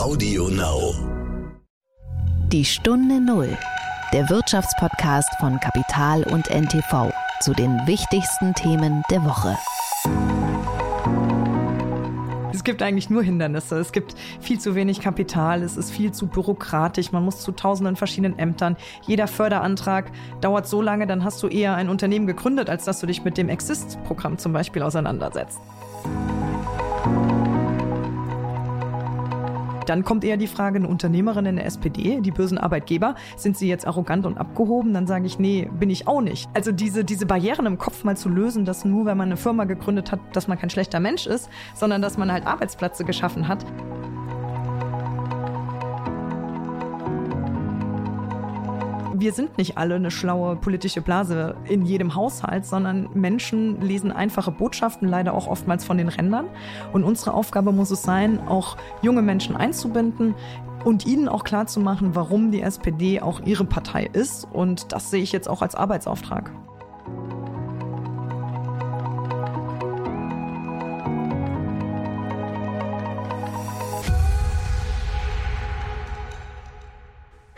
Audio Now. Die Stunde Null. Der Wirtschaftspodcast von Kapital und NTV zu den wichtigsten Themen der Woche. Es gibt eigentlich nur Hindernisse. Es gibt viel zu wenig Kapital, es ist viel zu bürokratisch, man muss zu tausenden verschiedenen Ämtern. Jeder Förderantrag dauert so lange, dann hast du eher ein Unternehmen gegründet, als dass du dich mit dem Exist-Programm zum Beispiel auseinandersetzt. Dann kommt eher die Frage, eine Unternehmerin in der SPD, die bösen Arbeitgeber, sind sie jetzt arrogant und abgehoben? Dann sage ich, nee, bin ich auch nicht. Also diese, diese Barrieren im Kopf mal zu lösen, dass nur, wenn man eine Firma gegründet hat, dass man kein schlechter Mensch ist, sondern dass man halt Arbeitsplätze geschaffen hat. Wir sind nicht alle eine schlaue politische Blase in jedem Haushalt, sondern Menschen lesen einfache Botschaften, leider auch oftmals von den Rändern. Und unsere Aufgabe muss es sein, auch junge Menschen einzubinden, und ihnen auch klarzumachen, warum die SPD auch ihre Partei ist. Und das sehe ich jetzt auch als Arbeitsauftrag.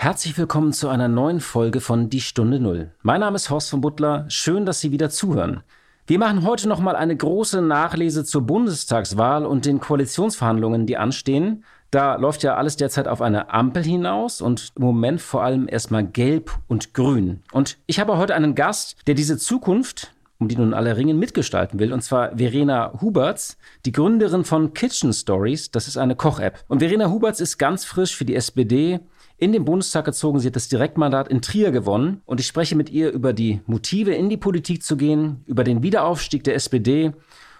Herzlich willkommen zu einer neuen Folge von Die Stunde Null. Mein Name ist Horst von Butler. Schön, dass Sie wieder zuhören. Wir machen heute nochmal eine große Nachlese zur Bundestagswahl und den Koalitionsverhandlungen, die anstehen. Da läuft ja alles derzeit auf eine Ampel hinaus und im Moment vor allem erstmal gelb und grün. Und ich habe heute einen Gast, der diese Zukunft, um die nun alle ringen, mitgestalten will. Und zwar Verena Huberts, die Gründerin von Kitchen Stories. Das ist eine Koch-App. Und Verena Huberts ist ganz frisch für die SPD in den Bundestag gezogen. Sie hat das Direktmandat in Trier gewonnen. Und ich spreche mit ihr über die Motive, in die Politik zu gehen, über den Wiederaufstieg der SPD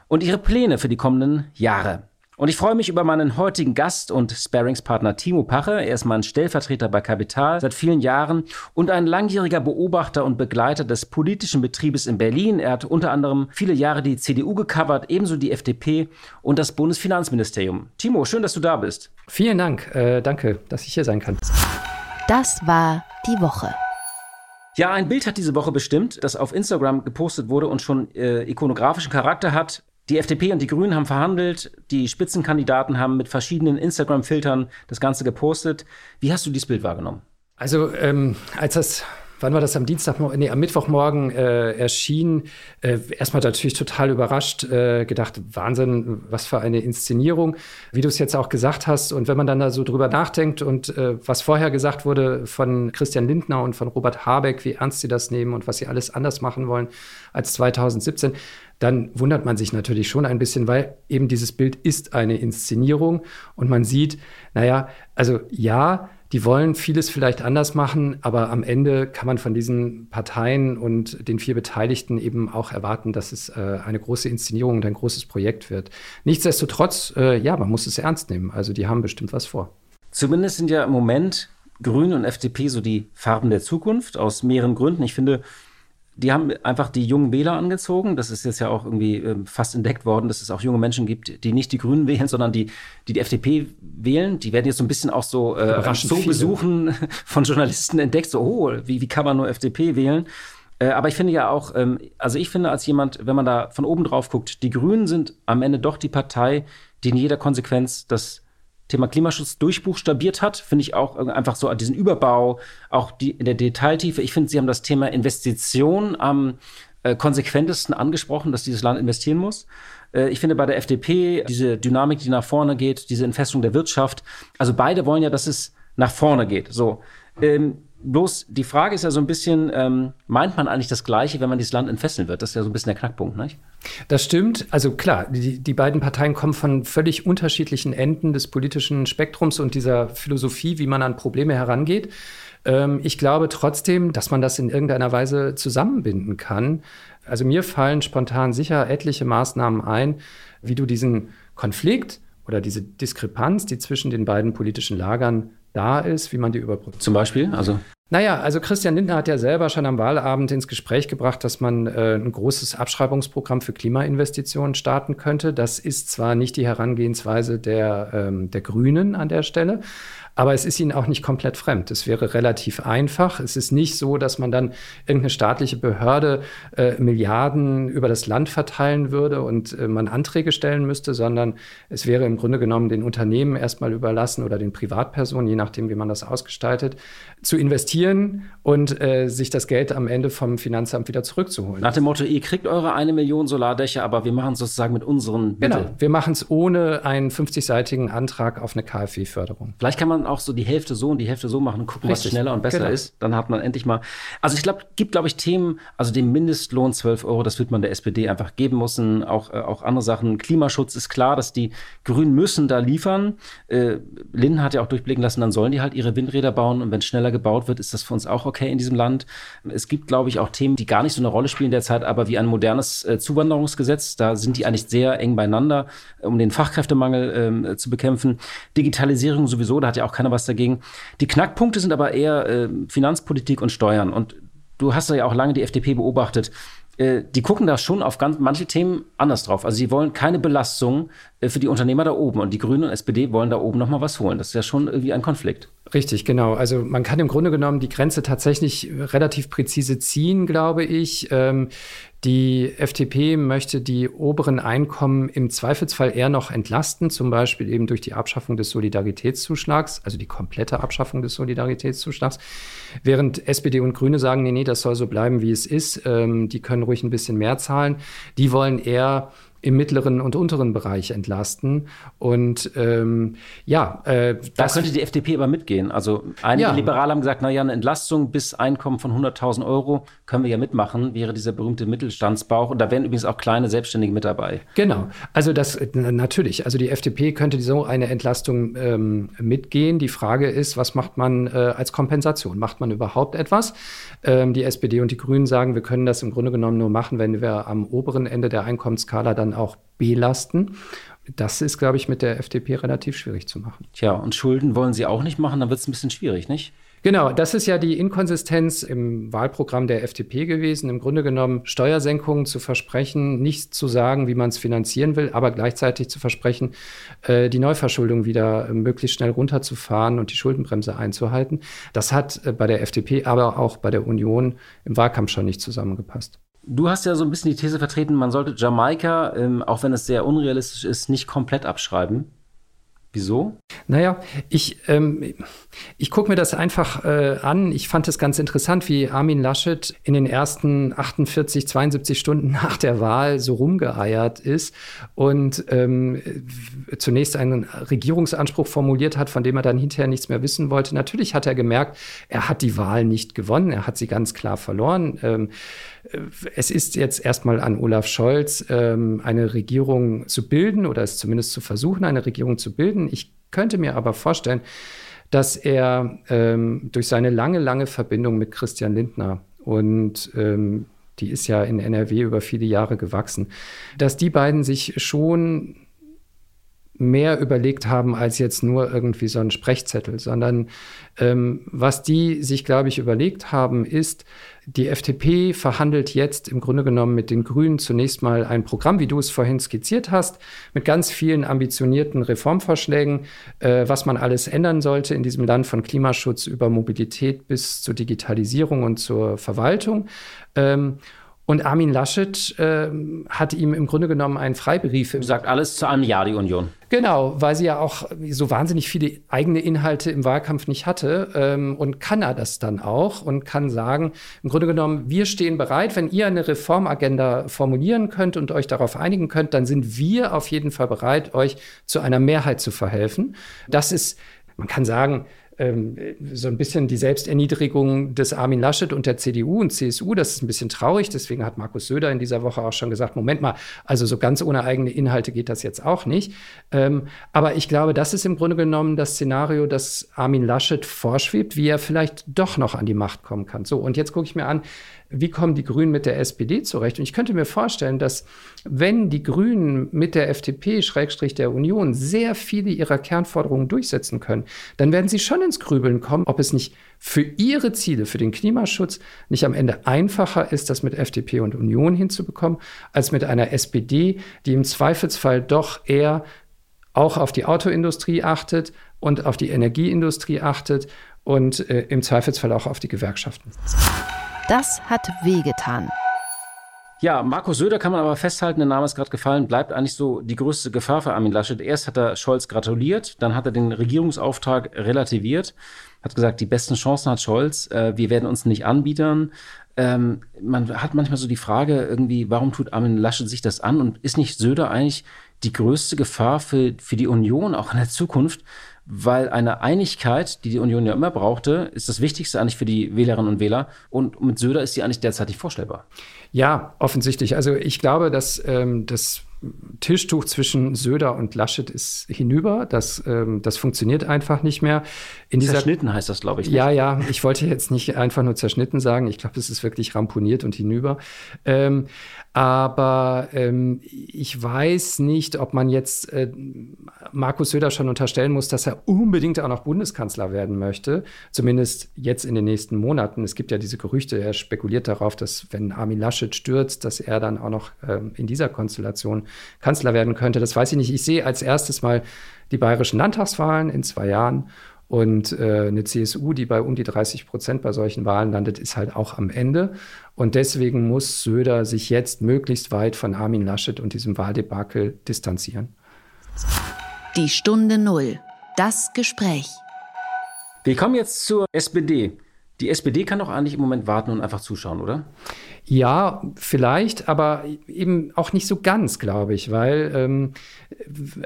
und ihre Pläne für die kommenden Jahre. Und ich freue mich über meinen heutigen Gast und Sparingspartner Timo Pache. Er ist mein Stellvertreter bei Kapital seit vielen Jahren und ein langjähriger Beobachter und Begleiter des politischen Betriebes in Berlin. Er hat unter anderem viele Jahre die CDU gecovert, ebenso die FDP und das Bundesfinanzministerium. Timo, schön, dass du da bist. Vielen Dank. Äh, danke, dass ich hier sein kann. Das war die Woche. Ja, ein Bild hat diese Woche bestimmt, das auf Instagram gepostet wurde und schon äh, ikonografischen Charakter hat. Die FDP und die Grünen haben verhandelt, die Spitzenkandidaten haben mit verschiedenen Instagram-Filtern das Ganze gepostet. Wie hast du dieses Bild wahrgenommen? Also, ähm, als das wann war das am Dienstag, nee, am Mittwochmorgen äh, erschien. Äh, erstmal natürlich total überrascht, äh, gedacht, Wahnsinn, was für eine Inszenierung, wie du es jetzt auch gesagt hast. Und wenn man dann da so drüber nachdenkt und äh, was vorher gesagt wurde von Christian Lindner und von Robert Habeck, wie ernst sie das nehmen und was sie alles anders machen wollen als 2017, dann wundert man sich natürlich schon ein bisschen, weil eben dieses Bild ist eine Inszenierung und man sieht, naja, also ja, die wollen vieles vielleicht anders machen, aber am Ende kann man von diesen Parteien und den vier Beteiligten eben auch erwarten, dass es äh, eine große Inszenierung und ein großes Projekt wird. Nichtsdestotrotz, äh, ja, man muss es ernst nehmen. Also die haben bestimmt was vor. Zumindest sind ja im Moment Grüne und FDP so die Farben der Zukunft aus mehreren Gründen. Ich finde, die haben einfach die jungen Wähler angezogen. Das ist jetzt ja auch irgendwie äh, fast entdeckt worden, dass es auch junge Menschen gibt, die nicht die Grünen wählen, sondern die die, die FDP wählen. Die werden jetzt so ein bisschen auch so äh, so Besuchen von Journalisten entdeckt. So, oh, wie, wie kann man nur FDP wählen? Äh, aber ich finde ja auch, ähm, also ich finde als jemand, wenn man da von oben drauf guckt, die Grünen sind am Ende doch die Partei, die in jeder Konsequenz das Thema Klimaschutz durchbuchstabiert hat, finde ich auch einfach so diesen Überbau, auch die, in der Detailtiefe. Ich finde, Sie haben das Thema Investition am äh, konsequentesten angesprochen, dass dieses Land investieren muss. Äh, ich finde bei der FDP diese Dynamik, die nach vorne geht, diese Entfestung der Wirtschaft, also beide wollen ja, dass es nach vorne geht. So. Ähm, bloß die Frage ist ja so ein bisschen, ähm, meint man eigentlich das Gleiche, wenn man dieses Land entfesseln wird? Das ist ja so ein bisschen der Knackpunkt, nicht? Das stimmt. Also klar, die, die beiden Parteien kommen von völlig unterschiedlichen Enden des politischen Spektrums und dieser Philosophie, wie man an Probleme herangeht. Ähm, ich glaube trotzdem, dass man das in irgendeiner Weise zusammenbinden kann. Also mir fallen spontan sicher etliche Maßnahmen ein, wie du diesen Konflikt oder diese Diskrepanz, die zwischen den beiden politischen Lagern da ist, wie man die überbrückt. Zum Beispiel? Also Naja, also Christian Lindner hat ja selber schon am Wahlabend ins Gespräch gebracht, dass man äh, ein großes Abschreibungsprogramm für Klimainvestitionen starten könnte. Das ist zwar nicht die Herangehensweise der, ähm, der Grünen an der Stelle, aber es ist ihnen auch nicht komplett fremd. Es wäre relativ einfach. Es ist nicht so, dass man dann irgendeine staatliche Behörde äh, Milliarden über das Land verteilen würde und äh, man Anträge stellen müsste, sondern es wäre im Grunde genommen den Unternehmen erstmal überlassen oder den Privatpersonen, je nachdem, wie man das ausgestaltet, zu investieren und äh, sich das Geld am Ende vom Finanzamt wieder zurückzuholen. Nach dem Motto, ihr kriegt eure eine Million Solardächer, aber wir machen es sozusagen mit unseren Mitteln. Genau, wir machen es ohne einen 50-seitigen Antrag auf eine KfW-Förderung. Vielleicht kann man man auch so die Hälfte so und die Hälfte so machen und gucken, Richtig. was schneller und besser genau. ist. Dann hat man endlich mal. Also ich glaube, gibt, glaube ich, Themen, also den Mindestlohn 12 Euro, das wird man der SPD einfach geben müssen. Auch, äh, auch andere Sachen. Klimaschutz ist klar, dass die Grünen müssen da liefern. Äh, Linden hat ja auch durchblicken lassen, dann sollen die halt ihre Windräder bauen und wenn schneller gebaut wird, ist das für uns auch okay in diesem Land. Es gibt, glaube ich, auch Themen, die gar nicht so eine Rolle spielen derzeit, aber wie ein modernes äh, Zuwanderungsgesetz, da sind die eigentlich sehr eng beieinander, um den Fachkräftemangel ähm, zu bekämpfen. Digitalisierung sowieso, da hat ja auch auch keiner was dagegen. Die Knackpunkte sind aber eher äh, Finanzpolitik und Steuern. Und du hast ja auch lange die FDP beobachtet. Äh, die gucken da schon auf ganz manche Themen anders drauf. Also sie wollen keine Belastung äh, für die Unternehmer da oben. Und die Grünen und SPD wollen da oben noch mal was holen. Das ist ja schon irgendwie ein Konflikt. Richtig, genau. Also man kann im Grunde genommen die Grenze tatsächlich relativ präzise ziehen, glaube ich. Ähm, die FDP möchte die oberen Einkommen im Zweifelsfall eher noch entlasten, zum Beispiel eben durch die Abschaffung des Solidaritätszuschlags, also die komplette Abschaffung des Solidaritätszuschlags. Während SPD und Grüne sagen, nee, nee, das soll so bleiben, wie es ist. Ähm, die können ruhig ein bisschen mehr zahlen. Die wollen eher im mittleren und unteren Bereich entlasten. Und ähm, ja, äh, da könnte die FDP aber mitgehen. Also einige ja. Liberale haben gesagt, na ja, eine Entlastung bis Einkommen von 100.000 Euro können wir ja mitmachen, wäre dieser berühmte Mittelstandsbauch. Und da wären übrigens auch kleine Selbstständige mit dabei. Genau. Also das natürlich. Also die FDP könnte so eine Entlastung ähm, mitgehen. Die Frage ist, was macht man äh, als Kompensation? Macht man überhaupt etwas? Ähm, die SPD und die Grünen sagen, wir können das im Grunde genommen nur machen, wenn wir am oberen Ende der Einkommensskala dann auch belasten. Das ist, glaube ich, mit der FDP relativ schwierig zu machen. Tja, und Schulden wollen Sie auch nicht machen, dann wird es ein bisschen schwierig, nicht? Genau, das ist ja die Inkonsistenz im Wahlprogramm der FDP gewesen. Im Grunde genommen Steuersenkungen zu versprechen, nicht zu sagen, wie man es finanzieren will, aber gleichzeitig zu versprechen, äh, die Neuverschuldung wieder äh, möglichst schnell runterzufahren und die Schuldenbremse einzuhalten. Das hat äh, bei der FDP, aber auch bei der Union im Wahlkampf schon nicht zusammengepasst. Du hast ja so ein bisschen die These vertreten, man sollte Jamaika, ähm, auch wenn es sehr unrealistisch ist, nicht komplett abschreiben. Wieso? Naja, ich, ähm, ich gucke mir das einfach äh, an. Ich fand es ganz interessant, wie Armin Laschet in den ersten 48, 72 Stunden nach der Wahl so rumgeeiert ist und ähm, zunächst einen Regierungsanspruch formuliert hat, von dem er dann hinterher nichts mehr wissen wollte. Natürlich hat er gemerkt, er hat die Wahl nicht gewonnen, er hat sie ganz klar verloren. Ähm, es ist jetzt erstmal an Olaf Scholz, ähm, eine Regierung zu bilden oder es zumindest zu versuchen, eine Regierung zu bilden. Ich könnte mir aber vorstellen, dass er ähm, durch seine lange, lange Verbindung mit Christian Lindner und ähm, die ist ja in NRW über viele Jahre gewachsen, dass die beiden sich schon mehr überlegt haben als jetzt nur irgendwie so ein Sprechzettel, sondern ähm, was die sich, glaube ich, überlegt haben, ist, die FDP verhandelt jetzt im Grunde genommen mit den Grünen zunächst mal ein Programm, wie du es vorhin skizziert hast, mit ganz vielen ambitionierten Reformvorschlägen, äh, was man alles ändern sollte in diesem Land von Klimaschutz über Mobilität bis zur Digitalisierung und zur Verwaltung. Ähm, und Armin Laschet äh, hat ihm im Grunde genommen einen Freibrief. Sagt alles zu einem Ja, die Union. Genau, weil sie ja auch so wahnsinnig viele eigene Inhalte im Wahlkampf nicht hatte. Ähm, und kann er das dann auch und kann sagen, im Grunde genommen, wir stehen bereit, wenn ihr eine Reformagenda formulieren könnt und euch darauf einigen könnt, dann sind wir auf jeden Fall bereit, euch zu einer Mehrheit zu verhelfen. Das ist, man kann sagen, ähm, so ein bisschen die Selbsterniedrigung des Armin Laschet und der CDU und CSU. Das ist ein bisschen traurig. Deswegen hat Markus Söder in dieser Woche auch schon gesagt, Moment mal, also so ganz ohne eigene Inhalte geht das jetzt auch nicht. Ähm, aber ich glaube, das ist im Grunde genommen das Szenario, das Armin Laschet vorschwebt, wie er vielleicht doch noch an die Macht kommen kann. So, und jetzt gucke ich mir an, wie kommen die Grünen mit der SPD zurecht? Und ich könnte mir vorstellen, dass wenn die Grünen mit der FDP, Schrägstrich der Union, sehr viele ihrer Kernforderungen durchsetzen können, dann werden sie schon schon ins Grübeln kommen, ob es nicht für ihre Ziele, für den Klimaschutz, nicht am Ende einfacher ist, das mit FDP und Union hinzubekommen, als mit einer SPD, die im Zweifelsfall doch eher auch auf die Autoindustrie achtet und auf die Energieindustrie achtet und äh, im Zweifelsfall auch auf die Gewerkschaften. Das hat wehgetan. Ja, Markus Söder kann man aber festhalten, der Name ist gerade gefallen, bleibt eigentlich so die größte Gefahr für Armin Laschet. Erst hat er Scholz gratuliert, dann hat er den Regierungsauftrag relativiert, hat gesagt, die besten Chancen hat Scholz, äh, wir werden uns nicht anbiedern. Ähm, man hat manchmal so die Frage irgendwie, warum tut Armin Laschet sich das an und ist nicht Söder eigentlich die größte Gefahr für, für die Union auch in der Zukunft? Weil eine Einigkeit, die die Union ja immer brauchte, ist das Wichtigste eigentlich für die Wählerinnen und Wähler. Und mit Söder ist die eigentlich derzeit nicht vorstellbar. Ja, offensichtlich. Also ich glaube, dass ähm, das Tischtuch zwischen Söder und Laschet ist hinüber. Das, ähm, das funktioniert einfach nicht mehr. In dieser, zerschnitten heißt das, glaube ich. Nicht. Ja, ja. Ich wollte jetzt nicht einfach nur zerschnitten sagen. Ich glaube, es ist wirklich ramponiert und hinüber. Ähm, aber ähm, ich weiß nicht, ob man jetzt äh, Markus Söder schon unterstellen muss, dass er unbedingt auch noch Bundeskanzler werden möchte. Zumindest jetzt in den nächsten Monaten. Es gibt ja diese Gerüchte, er spekuliert darauf, dass wenn Armin Laschet stürzt, dass er dann auch noch ähm, in dieser Konstellation Kanzler werden könnte. Das weiß ich nicht. Ich sehe als erstes mal die bayerischen Landtagswahlen in zwei Jahren. Und äh, eine CSU, die bei um die 30 Prozent bei solchen Wahlen landet, ist halt auch am Ende. Und deswegen muss Söder sich jetzt möglichst weit von Armin Laschet und diesem Wahldebakel distanzieren. Die Stunde Null. Das Gespräch. Wir kommen jetzt zur SPD. Die SPD kann doch eigentlich im Moment warten und einfach zuschauen, oder? Ja, vielleicht, aber eben auch nicht so ganz, glaube ich, weil ähm,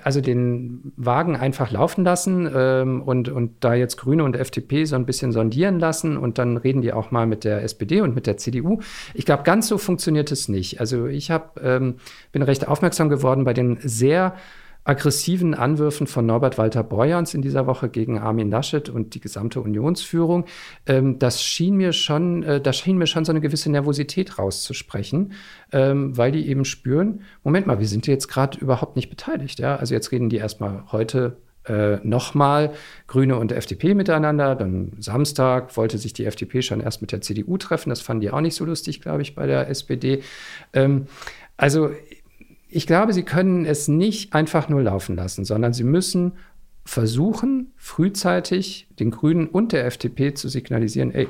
also den Wagen einfach laufen lassen ähm, und, und da jetzt Grüne und FDP so ein bisschen sondieren lassen und dann reden die auch mal mit der SPD und mit der CDU. Ich glaube, ganz so funktioniert es nicht. Also ich hab, ähm, bin recht aufmerksam geworden bei den sehr aggressiven Anwürfen von Norbert Walter Borjans in dieser Woche gegen Armin Laschet und die gesamte Unionsführung, ähm, das schien mir schon, äh, da schien mir schon so eine gewisse Nervosität rauszusprechen, ähm, weil die eben spüren, Moment mal, wir sind jetzt gerade überhaupt nicht beteiligt. Ja? Also jetzt reden die erstmal heute äh, nochmal Grüne und FDP miteinander. Dann Samstag wollte sich die FDP schon erst mit der CDU treffen. Das fanden die auch nicht so lustig, glaube ich, bei der SPD. Ähm, also ich glaube, sie können es nicht einfach nur laufen lassen, sondern sie müssen versuchen, frühzeitig den Grünen und der FDP zu signalisieren, ey,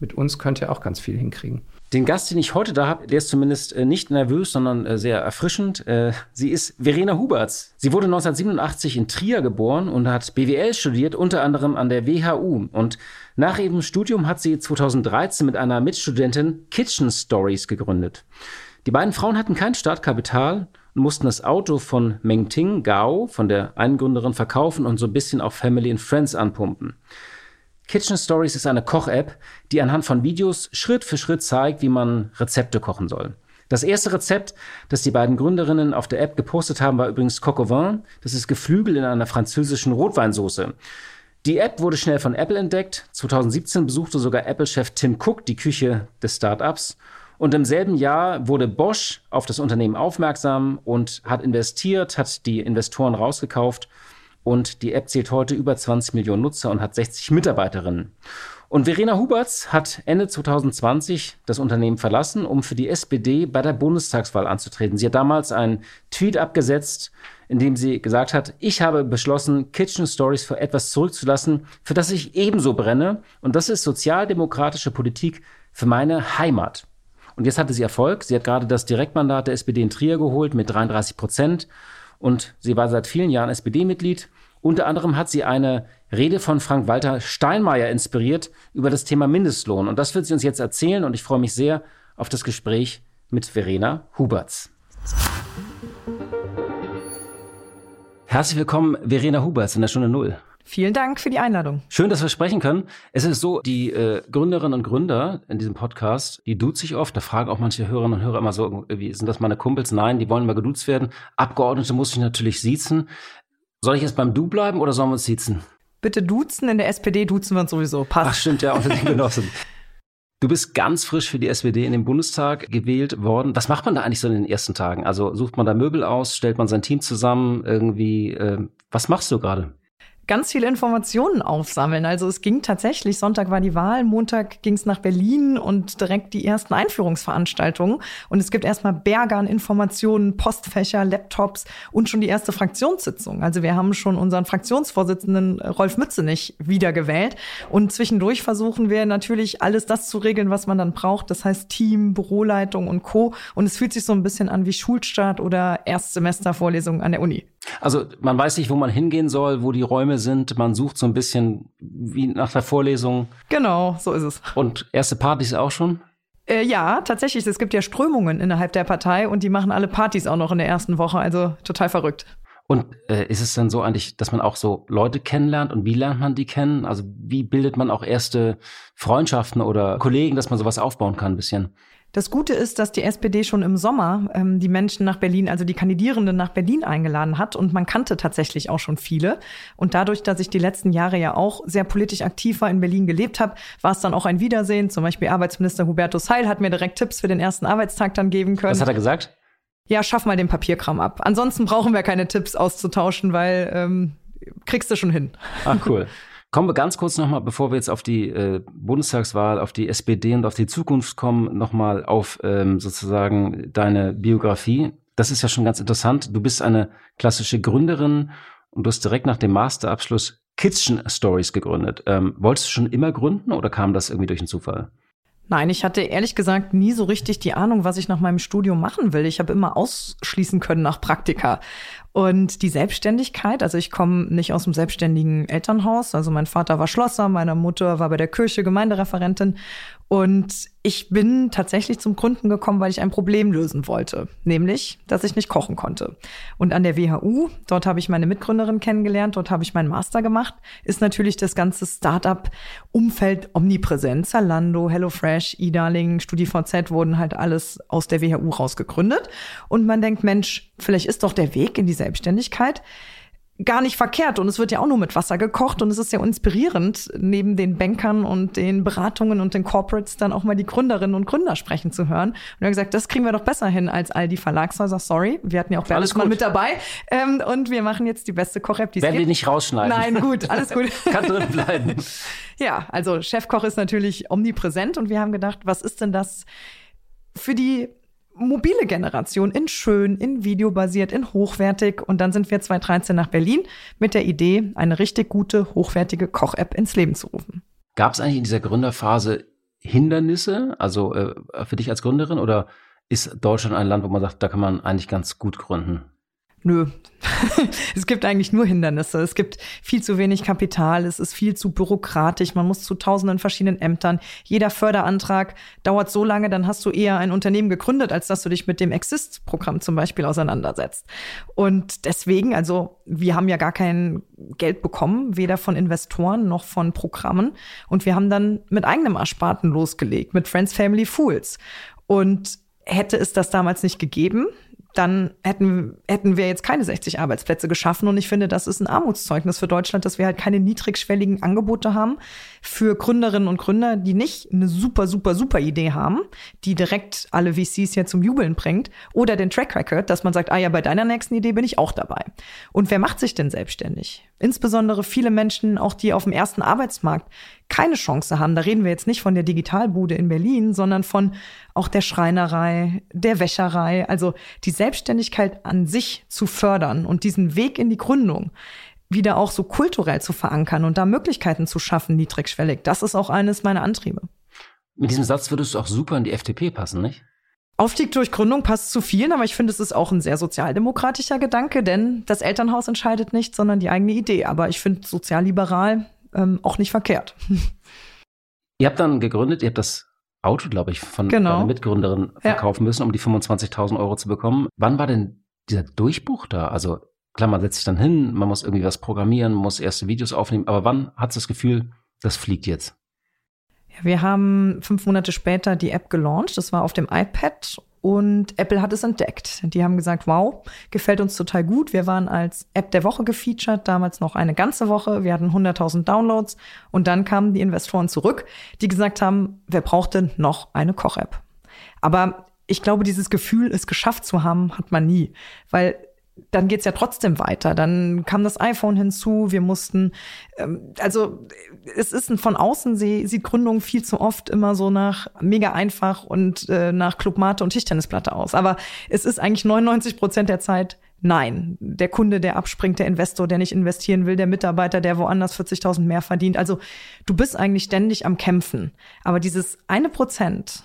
mit uns könnt ihr auch ganz viel hinkriegen. Den Gast, den ich heute da habe, der ist zumindest äh, nicht nervös, sondern äh, sehr erfrischend. Äh, sie ist Verena Huberts. Sie wurde 1987 in Trier geboren und hat BWL studiert, unter anderem an der WHU. Und nach ihrem Studium hat sie 2013 mit einer Mitstudentin Kitchen Stories gegründet. Die beiden Frauen hatten kein Startkapital und mussten das Auto von Meng Ting Gao, von der einen Gründerin, verkaufen und so ein bisschen auf Family and Friends anpumpen. Kitchen Stories ist eine Koch-App, die anhand von Videos Schritt für Schritt zeigt, wie man Rezepte kochen soll. Das erste Rezept, das die beiden Gründerinnen auf der App gepostet haben, war übrigens Coq au vin. Das ist Geflügel in einer französischen Rotweinsoße. Die App wurde schnell von Apple entdeckt. 2017 besuchte sogar Apple-Chef Tim Cook die Küche des Startups und im selben Jahr wurde Bosch auf das Unternehmen aufmerksam und hat investiert, hat die Investoren rausgekauft. Und die App zählt heute über 20 Millionen Nutzer und hat 60 Mitarbeiterinnen. Und Verena Huberts hat Ende 2020 das Unternehmen verlassen, um für die SPD bei der Bundestagswahl anzutreten. Sie hat damals einen Tweet abgesetzt, in dem sie gesagt hat, ich habe beschlossen, Kitchen Stories für etwas zurückzulassen, für das ich ebenso brenne. Und das ist sozialdemokratische Politik für meine Heimat. Und jetzt hatte sie Erfolg. Sie hat gerade das Direktmandat der SPD in Trier geholt mit 33 Prozent. Und sie war seit vielen Jahren SPD-Mitglied. Unter anderem hat sie eine Rede von Frank-Walter Steinmeier inspiriert über das Thema Mindestlohn. Und das wird sie uns jetzt erzählen. Und ich freue mich sehr auf das Gespräch mit Verena Huberts. Herzlich willkommen, Verena Huberts in der Stunde Null. Vielen Dank für die Einladung. Schön, dass wir sprechen können. Es ist so, die äh, Gründerinnen und Gründer in diesem Podcast, die duzt sich oft. Da fragen auch manche Hörerinnen und Hörer immer so, wie sind das meine Kumpels? Nein, die wollen immer geduzt werden. Abgeordnete muss ich natürlich siezen. Soll ich jetzt beim Du bleiben oder sollen wir uns siezen? Bitte duzen. In der SPD duzen wir uns sowieso. Passt. Ach, stimmt, ja, unter den Genossen. Du bist ganz frisch für die SPD in den Bundestag gewählt worden. Was macht man da eigentlich so in den ersten Tagen? Also sucht man da Möbel aus, stellt man sein Team zusammen, irgendwie, äh, was machst du gerade? Ganz viele Informationen aufsammeln. Also es ging tatsächlich, Sonntag war die Wahl, Montag ging es nach Berlin und direkt die ersten Einführungsveranstaltungen. Und es gibt erstmal Berge an Informationen, Postfächer, Laptops und schon die erste Fraktionssitzung. Also wir haben schon unseren Fraktionsvorsitzenden Rolf Mützenich wiedergewählt. Und zwischendurch versuchen wir natürlich alles das zu regeln, was man dann braucht. Das heißt Team, Büroleitung und Co. Und es fühlt sich so ein bisschen an wie Schulstart oder Erstsemestervorlesungen an der Uni. Also man weiß nicht, wo man hingehen soll, wo die Räume sind. Man sucht so ein bisschen wie nach der Vorlesung. Genau, so ist es. Und erste Partys auch schon? Äh, ja, tatsächlich. Es gibt ja Strömungen innerhalb der Partei und die machen alle Partys auch noch in der ersten Woche. Also total verrückt. Und äh, ist es dann so eigentlich, dass man auch so Leute kennenlernt und wie lernt man die kennen? Also wie bildet man auch erste Freundschaften oder Kollegen, dass man sowas aufbauen kann ein bisschen? Das Gute ist, dass die SPD schon im Sommer ähm, die Menschen nach Berlin, also die Kandidierenden nach Berlin eingeladen hat und man kannte tatsächlich auch schon viele. Und dadurch, dass ich die letzten Jahre ja auch sehr politisch aktiv war, in Berlin gelebt habe, war es dann auch ein Wiedersehen. Zum Beispiel Arbeitsminister Hubertus Heil hat mir direkt Tipps für den ersten Arbeitstag dann geben können. Was hat er gesagt? Ja, schaff mal den Papierkram ab. Ansonsten brauchen wir keine Tipps auszutauschen, weil ähm, kriegst du schon hin. Ach cool. Kommen wir ganz kurz nochmal, bevor wir jetzt auf die äh, Bundestagswahl, auf die SPD und auf die Zukunft kommen, nochmal auf ähm, sozusagen deine Biografie. Das ist ja schon ganz interessant. Du bist eine klassische Gründerin und du hast direkt nach dem Masterabschluss Kitchen Stories gegründet. Ähm, wolltest du schon immer gründen oder kam das irgendwie durch einen Zufall? Nein, ich hatte ehrlich gesagt nie so richtig die Ahnung, was ich nach meinem Studium machen will. Ich habe immer ausschließen können nach Praktika. Und die Selbstständigkeit, also ich komme nicht aus einem selbstständigen Elternhaus, also mein Vater war Schlosser, meine Mutter war bei der Kirche Gemeindereferentin und ich bin tatsächlich zum Gründen gekommen, weil ich ein Problem lösen wollte, nämlich, dass ich nicht kochen konnte. Und an der WHU, dort habe ich meine Mitgründerin kennengelernt, dort habe ich meinen Master gemacht, ist natürlich das ganze Startup-Umfeld omnipräsent. Zalando, HelloFresh, eDarling, StudiVZ wurden halt alles aus der WHU rausgegründet. Und man denkt, Mensch, vielleicht ist doch der Weg in die Selbstständigkeit gar nicht verkehrt. Und es wird ja auch nur mit Wasser gekocht und es ist ja inspirierend, neben den Bankern und den Beratungen und den Corporates dann auch mal die Gründerinnen und Gründer sprechen zu hören. Und er hat gesagt, das kriegen wir doch besser hin als all die Verlagshäuser. Sorry, wir hatten ja auch Bertelsmann mit dabei. Ähm, und wir machen jetzt die beste Koch-App, die es Werden wir nicht rausschneiden. Nein, gut, alles gut. Kann drin bleiben. ja, also Chefkoch ist natürlich omnipräsent und wir haben gedacht, was ist denn das für die mobile Generation in schön, in videobasiert, in hochwertig. Und dann sind wir 2013 nach Berlin mit der Idee, eine richtig gute, hochwertige Koch-App ins Leben zu rufen. Gab es eigentlich in dieser Gründerphase Hindernisse, also äh, für dich als Gründerin, oder ist Deutschland ein Land, wo man sagt, da kann man eigentlich ganz gut gründen? Nö. es gibt eigentlich nur Hindernisse. Es gibt viel zu wenig Kapital. Es ist viel zu bürokratisch. Man muss zu tausenden verschiedenen Ämtern. Jeder Förderantrag dauert so lange, dann hast du eher ein Unternehmen gegründet, als dass du dich mit dem Exist-Programm zum Beispiel auseinandersetzt. Und deswegen, also wir haben ja gar kein Geld bekommen, weder von Investoren noch von Programmen. Und wir haben dann mit eigenem Ersparten losgelegt, mit Friends, Family, Fools. Und hätte es das damals nicht gegeben, dann hätten, hätten wir jetzt keine 60 Arbeitsplätze geschaffen. Und ich finde, das ist ein Armutszeugnis für Deutschland, dass wir halt keine niedrigschwelligen Angebote haben für Gründerinnen und Gründer, die nicht eine super, super, super Idee haben, die direkt alle VCs ja zum Jubeln bringt. Oder den Track Record, dass man sagt, ah ja, bei deiner nächsten Idee bin ich auch dabei. Und wer macht sich denn selbstständig? Insbesondere viele Menschen, auch die auf dem ersten Arbeitsmarkt keine Chance haben. Da reden wir jetzt nicht von der Digitalbude in Berlin, sondern von auch der Schreinerei, der Wäscherei. Also die Selbstständigkeit an sich zu fördern und diesen Weg in die Gründung wieder auch so kulturell zu verankern und da Möglichkeiten zu schaffen, niedrigschwellig. Das ist auch eines meiner Antriebe. Mit diesem Satz würdest du auch super in die FDP passen, nicht? Aufstieg durch Gründung passt zu vielen, aber ich finde, es ist auch ein sehr sozialdemokratischer Gedanke, denn das Elternhaus entscheidet nicht, sondern die eigene Idee. Aber ich finde sozialliberal ähm, auch nicht verkehrt. Ihr habt dann gegründet, ihr habt das Auto, glaube ich, von genau. deiner Mitgründerin verkaufen ja. müssen, um die 25.000 Euro zu bekommen. Wann war denn dieser Durchbruch da? Also klar, man setzt sich dann hin, man muss irgendwie was programmieren, muss erste Videos aufnehmen, aber wann hat es das Gefühl, das fliegt jetzt? Ja, wir haben fünf Monate später die App gelauncht. Das war auf dem iPad und Apple hat es entdeckt. Die haben gesagt, wow, gefällt uns total gut. Wir waren als App der Woche gefeatured, damals noch eine ganze Woche. Wir hatten 100.000 Downloads und dann kamen die Investoren zurück, die gesagt haben, wer braucht denn noch eine Koch-App? Aber ich glaube, dieses Gefühl, es geschafft zu haben, hat man nie, weil dann geht's ja trotzdem weiter. Dann kam das iPhone hinzu, wir mussten, ähm, also es ist ein, von außen sie, sieht Gründung viel zu oft immer so nach mega einfach und äh, nach Clubmate und Tischtennisplatte aus. Aber es ist eigentlich 99 Prozent der Zeit Nein, der Kunde, der abspringt, der Investor, der nicht investieren will, der Mitarbeiter, der woanders 40.000 mehr verdient. Also du bist eigentlich ständig am Kämpfen. Aber dieses eine Prozent,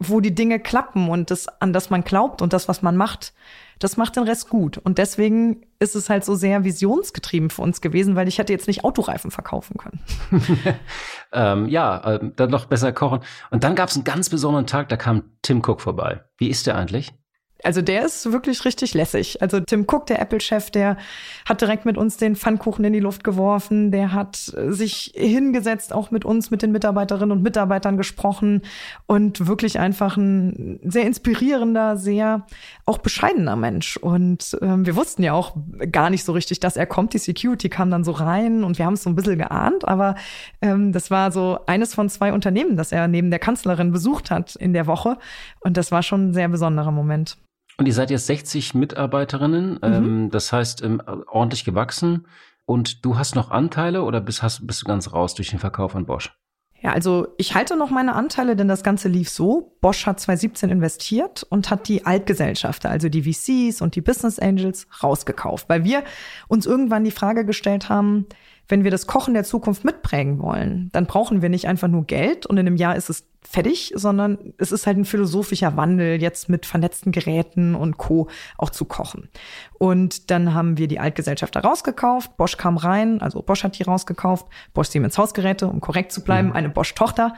wo die Dinge klappen und das, an das man glaubt und das, was man macht, das macht den Rest gut. Und deswegen ist es halt so sehr visionsgetrieben für uns gewesen, weil ich hätte jetzt nicht Autoreifen verkaufen können. ähm, ja, äh, dann noch besser kochen. Und dann gab es einen ganz besonderen Tag, da kam Tim Cook vorbei. Wie ist der eigentlich? Also der ist wirklich richtig lässig. Also Tim Cook, der Apple-Chef, der hat direkt mit uns den Pfannkuchen in die Luft geworfen. Der hat sich hingesetzt, auch mit uns, mit den Mitarbeiterinnen und Mitarbeitern gesprochen und wirklich einfach ein sehr inspirierender, sehr auch bescheidener Mensch. Und ähm, wir wussten ja auch gar nicht so richtig, dass er kommt. Die Security kam dann so rein und wir haben es so ein bisschen geahnt. Aber ähm, das war so eines von zwei Unternehmen, das er neben der Kanzlerin besucht hat in der Woche. Und das war schon ein sehr besonderer Moment. Und ihr seid jetzt 60 Mitarbeiterinnen, mhm. ähm, das heißt ähm, ordentlich gewachsen. Und du hast noch Anteile oder bist, hast, bist du ganz raus durch den Verkauf an Bosch? Ja, also ich halte noch meine Anteile, denn das Ganze lief so. Bosch hat 2017 investiert und hat die Altgesellschafter, also die VCs und die Business Angels, rausgekauft, weil wir uns irgendwann die Frage gestellt haben, wenn wir das Kochen der Zukunft mitprägen wollen, dann brauchen wir nicht einfach nur Geld und in einem Jahr ist es fertig, sondern es ist halt ein philosophischer Wandel, jetzt mit vernetzten Geräten und Co. auch zu kochen. Und dann haben wir die Altgesellschaft da rausgekauft, Bosch kam rein, also Bosch hat die rausgekauft, Bosch Siemens Hausgeräte, um korrekt zu bleiben, mhm. eine Bosch-Tochter.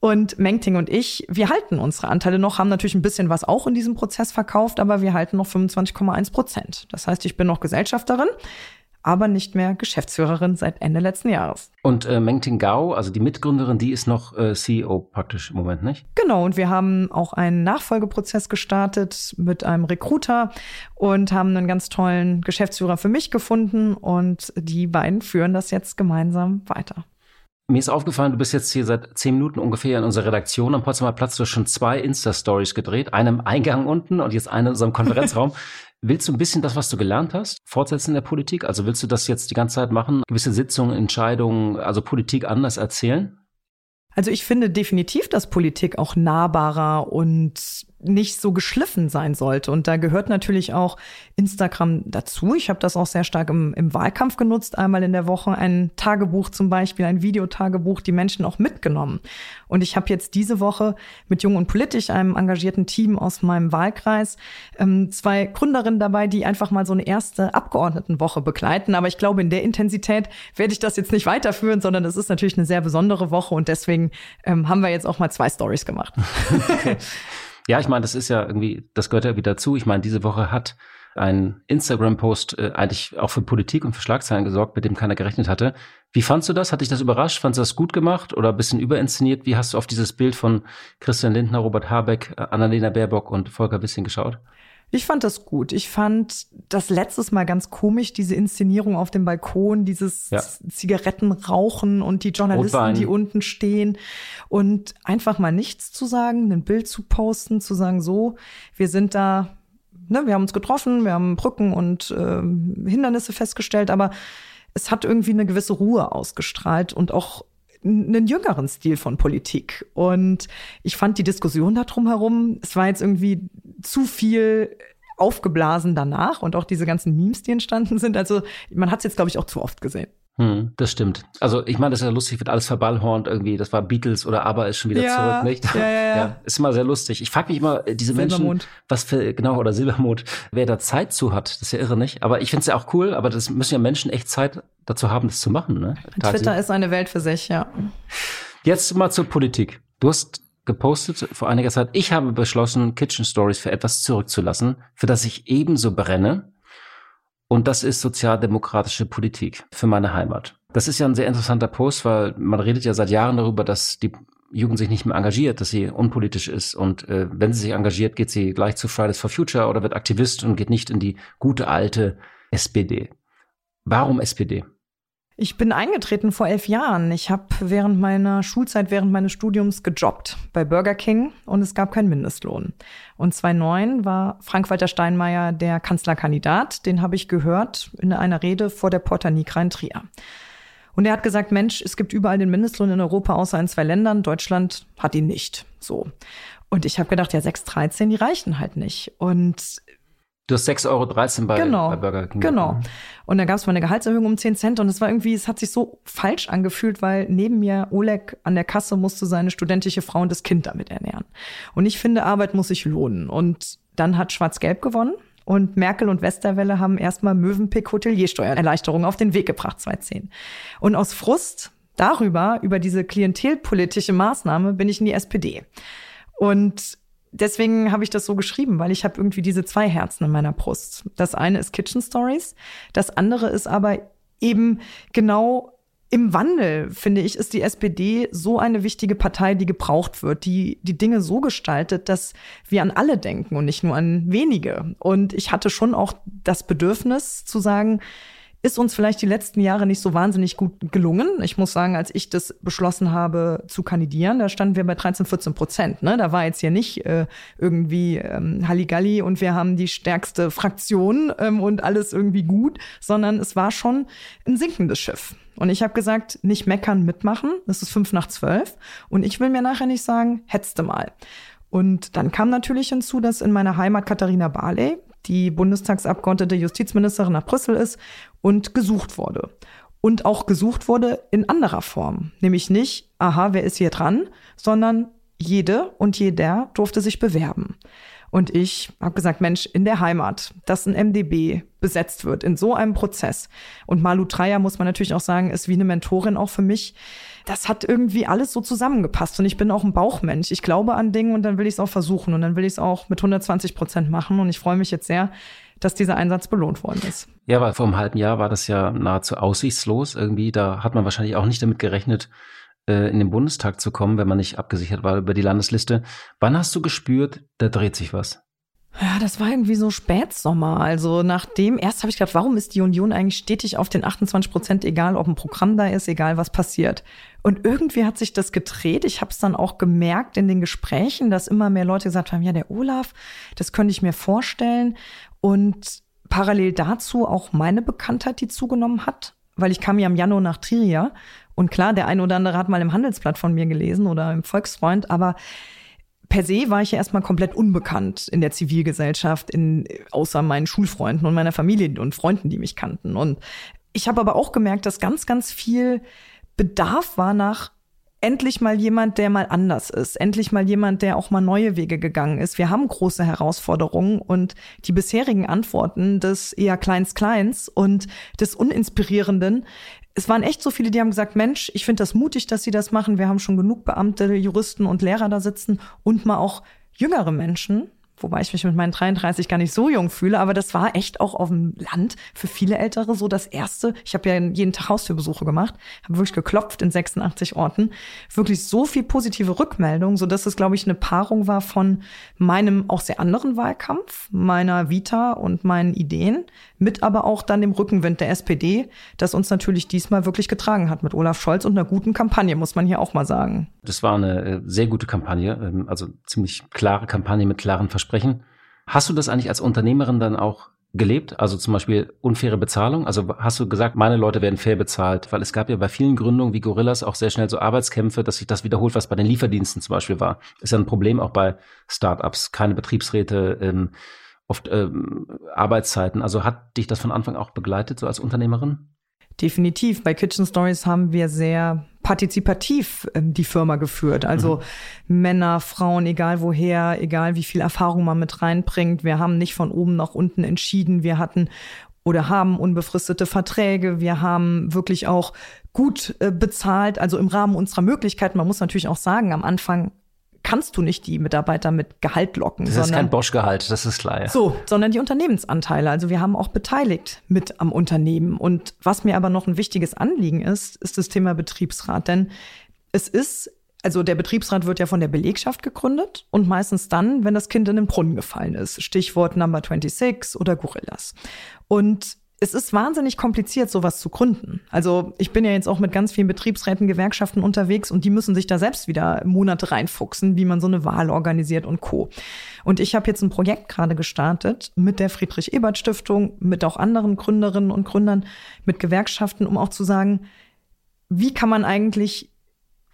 Und Mengting und ich, wir halten unsere Anteile noch, haben natürlich ein bisschen was auch in diesem Prozess verkauft, aber wir halten noch 25,1 Prozent. Das heißt, ich bin noch Gesellschafterin aber nicht mehr Geschäftsführerin seit Ende letzten Jahres. Und äh, Mengting Gao, also die Mitgründerin, die ist noch äh, CEO praktisch im Moment, nicht? Genau, und wir haben auch einen Nachfolgeprozess gestartet mit einem Recruiter und haben einen ganz tollen Geschäftsführer für mich gefunden und die beiden führen das jetzt gemeinsam weiter. Mir ist aufgefallen, du bist jetzt hier seit zehn Minuten ungefähr in unserer Redaktion am Potsdamer Platz. Du hast schon zwei Insta-Stories gedreht, einem Eingang unten und jetzt eine in unserem Konferenzraum. Willst du ein bisschen das, was du gelernt hast, fortsetzen in der Politik? Also willst du das jetzt die ganze Zeit machen? Gewisse Sitzungen, Entscheidungen, also Politik anders erzählen? Also ich finde definitiv, dass Politik auch nahbarer und nicht so geschliffen sein sollte. Und da gehört natürlich auch Instagram dazu. Ich habe das auch sehr stark im, im, Wahlkampf genutzt, einmal in der Woche ein Tagebuch zum Beispiel, ein Videotagebuch, die Menschen auch mitgenommen. Und ich habe jetzt diese Woche mit Jung und Politisch, einem engagierten Team aus meinem Wahlkreis, ähm, zwei Gründerinnen dabei, die einfach mal so eine erste Abgeordnetenwoche begleiten. Aber ich glaube, in der Intensität werde ich das jetzt nicht weiterführen, sondern es ist natürlich eine sehr besondere Woche und deswegen ähm, haben wir jetzt auch mal zwei Stories gemacht. Ja, ich meine, das ist ja irgendwie, das gehört ja wieder zu. Ich meine, diese Woche hat ein Instagram-Post äh, eigentlich auch für Politik und für Schlagzeilen gesorgt, mit dem keiner gerechnet hatte. Wie fandst du das? Hat dich das überrascht? Fandst du das gut gemacht oder ein bisschen überinszeniert? Wie hast du auf dieses Bild von Christian Lindner, Robert Habeck, Annalena Baerbock und Volker Wissing geschaut? Ich fand das gut. Ich fand das letztes Mal ganz komisch, diese Inszenierung auf dem Balkon, dieses ja. Zigarettenrauchen und die Journalisten, die unten stehen und einfach mal nichts zu sagen, ein Bild zu posten, zu sagen, so, wir sind da, ne, wir haben uns getroffen, wir haben Brücken und äh, Hindernisse festgestellt, aber es hat irgendwie eine gewisse Ruhe ausgestrahlt und auch einen jüngeren Stil von Politik. Und ich fand die Diskussion da drum herum, es war jetzt irgendwie zu viel aufgeblasen danach und auch diese ganzen Memes, die entstanden sind. Also man hat es jetzt, glaube ich, auch zu oft gesehen. Hm, das stimmt. Also ich meine, das ist ja lustig, wird alles verballhornt irgendwie. Das war Beatles oder Aber ist schon wieder ja, zurück, nicht? Ja, ja, ja. ist immer sehr lustig. Ich frage mich immer, äh, diese Menschen, was für, genau, oder Silbermond, wer da Zeit zu hat. Das ist ja irre, nicht? Aber ich finde es ja auch cool, aber das müssen ja Menschen echt Zeit dazu haben, das zu machen, ne? Twitter ist eine Welt für sich, ja. Jetzt mal zur Politik. Du hast gepostet vor einiger Zeit, ich habe beschlossen, Kitchen Stories für etwas zurückzulassen, für das ich ebenso brenne, und das ist sozialdemokratische Politik für meine Heimat. Das ist ja ein sehr interessanter Post, weil man redet ja seit Jahren darüber, dass die Jugend sich nicht mehr engagiert, dass sie unpolitisch ist. Und äh, wenn sie sich engagiert, geht sie gleich zu Fridays for Future oder wird Aktivist und geht nicht in die gute alte SPD. Warum SPD? Ich bin eingetreten vor elf Jahren. Ich habe während meiner Schulzeit, während meines Studiums gejobbt bei Burger King und es gab keinen Mindestlohn. Und 2009 war Frank-Walter Steinmeier der Kanzlerkandidat. Den habe ich gehört in einer Rede vor der Porta Nigra in Trier. Und er hat gesagt, Mensch, es gibt überall den Mindestlohn in Europa, außer in zwei Ländern. Deutschland hat ihn nicht. So. Und ich habe gedacht, ja, 6,13, die reichen halt nicht. Und Du hast 6,13 Euro bei, genau, bei Burger King. Genau. Und dann gab es mal eine Gehaltserhöhung um 10 Cent und es war irgendwie, es hat sich so falsch angefühlt, weil neben mir Oleg an der Kasse musste seine studentische Frau und das Kind damit ernähren. Und ich finde, Arbeit muss sich lohnen. Und dann hat Schwarz-Gelb gewonnen. Und Merkel und Westerwelle haben erstmal Mövenpick Hoteliersteuererleichterung auf den Weg gebracht, 2010. Und aus Frust darüber, über diese klientelpolitische Maßnahme, bin ich in die SPD. Und deswegen habe ich das so geschrieben, weil ich habe irgendwie diese zwei Herzen in meiner Brust. Das eine ist Kitchen Stories, das andere ist aber eben genau im Wandel, finde ich, ist die SPD so eine wichtige Partei, die gebraucht wird, die die Dinge so gestaltet, dass wir an alle denken und nicht nur an wenige. Und ich hatte schon auch das Bedürfnis zu sagen, ist uns vielleicht die letzten Jahre nicht so wahnsinnig gut gelungen. Ich muss sagen, als ich das beschlossen habe zu kandidieren, da standen wir bei 13, 14 Prozent. Ne? Da war jetzt hier nicht äh, irgendwie ähm, Halligalli und wir haben die stärkste Fraktion ähm, und alles irgendwie gut, sondern es war schon ein sinkendes Schiff. Und ich habe gesagt, nicht meckern, mitmachen. Es ist fünf nach zwölf. Und ich will mir nachher nicht sagen, hetzte mal. Und dann kam natürlich hinzu, dass in meiner Heimat Katharina Barley, die Bundestagsabgeordnete Justizministerin nach Brüssel ist und gesucht wurde. Und auch gesucht wurde in anderer Form. Nämlich nicht, aha, wer ist hier dran, sondern jede und jeder durfte sich bewerben. Und ich habe gesagt, Mensch, in der Heimat, dass ein MDB besetzt wird, in so einem Prozess. Und Malu Dreyer, muss man natürlich auch sagen, ist wie eine Mentorin auch für mich. Das hat irgendwie alles so zusammengepasst. Und ich bin auch ein Bauchmensch. Ich glaube an Dinge und dann will ich es auch versuchen. Und dann will ich es auch mit 120 Prozent machen. Und ich freue mich jetzt sehr, dass dieser Einsatz belohnt worden ist. Ja, weil vor einem halben Jahr war das ja nahezu aussichtslos irgendwie. Da hat man wahrscheinlich auch nicht damit gerechnet, äh, in den Bundestag zu kommen, wenn man nicht abgesichert war über die Landesliste. Wann hast du gespürt, da dreht sich was? Ja, das war irgendwie so Spätsommer. Also nachdem, erst habe ich gedacht, warum ist die Union eigentlich stetig auf den 28 Prozent, egal ob ein Programm da ist, egal was passiert. Und irgendwie hat sich das gedreht. Ich habe es dann auch gemerkt in den Gesprächen, dass immer mehr Leute gesagt haben, ja, der Olaf, das könnte ich mir vorstellen. Und parallel dazu auch meine Bekanntheit, die zugenommen hat, weil ich kam ja im Januar nach Trier und klar, der eine oder andere hat mal im Handelsblatt von mir gelesen oder im Volksfreund, aber per se war ich ja erstmal komplett unbekannt in der Zivilgesellschaft, in, außer meinen Schulfreunden und meiner Familie und Freunden, die mich kannten. Und ich habe aber auch gemerkt, dass ganz, ganz viel Bedarf war nach endlich mal jemand, der mal anders ist. Endlich mal jemand, der auch mal neue Wege gegangen ist. Wir haben große Herausforderungen und die bisherigen Antworten des eher Kleins-Kleins und des Uninspirierenden es waren echt so viele, die haben gesagt, Mensch, ich finde das mutig, dass sie das machen. Wir haben schon genug Beamte, Juristen und Lehrer da sitzen und mal auch jüngere Menschen, wobei ich mich mit meinen 33 gar nicht so jung fühle, aber das war echt auch auf dem Land für viele Ältere so das erste. Ich habe ja jeden Tag Haustürbesuche gemacht, habe wirklich geklopft in 86 Orten, wirklich so viel positive Rückmeldung, so dass es glaube ich eine Paarung war von meinem auch sehr anderen Wahlkampf, meiner Vita und meinen Ideen, mit aber auch dann dem Rückenwind der SPD, das uns natürlich diesmal wirklich getragen hat mit Olaf Scholz und einer guten Kampagne, muss man hier auch mal sagen. Das war eine äh, sehr gute Kampagne, ähm, also ziemlich klare Kampagne mit klaren Versprechen. Hast du das eigentlich als Unternehmerin dann auch gelebt? Also zum Beispiel unfaire Bezahlung? Also hast du gesagt, meine Leute werden fair bezahlt? Weil es gab ja bei vielen Gründungen wie Gorillas auch sehr schnell so Arbeitskämpfe, dass sich das wiederholt, was bei den Lieferdiensten zum Beispiel war. Ist ja ein Problem auch bei Startups. Keine Betriebsräte, ähm, oft ähm, Arbeitszeiten. Also hat dich das von Anfang auch begleitet, so als Unternehmerin? Definitiv. Bei Kitchen Stories haben wir sehr partizipativ ähm, die Firma geführt. Also mhm. Männer, Frauen, egal woher, egal wie viel Erfahrung man mit reinbringt. Wir haben nicht von oben nach unten entschieden. Wir hatten oder haben unbefristete Verträge. Wir haben wirklich auch gut äh, bezahlt, also im Rahmen unserer Möglichkeiten. Man muss natürlich auch sagen, am Anfang kannst du nicht die Mitarbeiter mit Gehalt locken. Das ist kein Bosch-Gehalt, das ist klar. Ja. So, sondern die Unternehmensanteile. Also wir haben auch beteiligt mit am Unternehmen. Und was mir aber noch ein wichtiges Anliegen ist, ist das Thema Betriebsrat. Denn es ist also der Betriebsrat wird ja von der Belegschaft gegründet und meistens dann, wenn das Kind in den Brunnen gefallen ist. Stichwort Number 26 oder Gorillas. Und es ist wahnsinnig kompliziert, sowas zu gründen. Also ich bin ja jetzt auch mit ganz vielen Betriebsräten, Gewerkschaften unterwegs und die müssen sich da selbst wieder Monate reinfuchsen, wie man so eine Wahl organisiert und co. Und ich habe jetzt ein Projekt gerade gestartet mit der Friedrich-Ebert-Stiftung, mit auch anderen Gründerinnen und Gründern, mit Gewerkschaften, um auch zu sagen, wie kann man eigentlich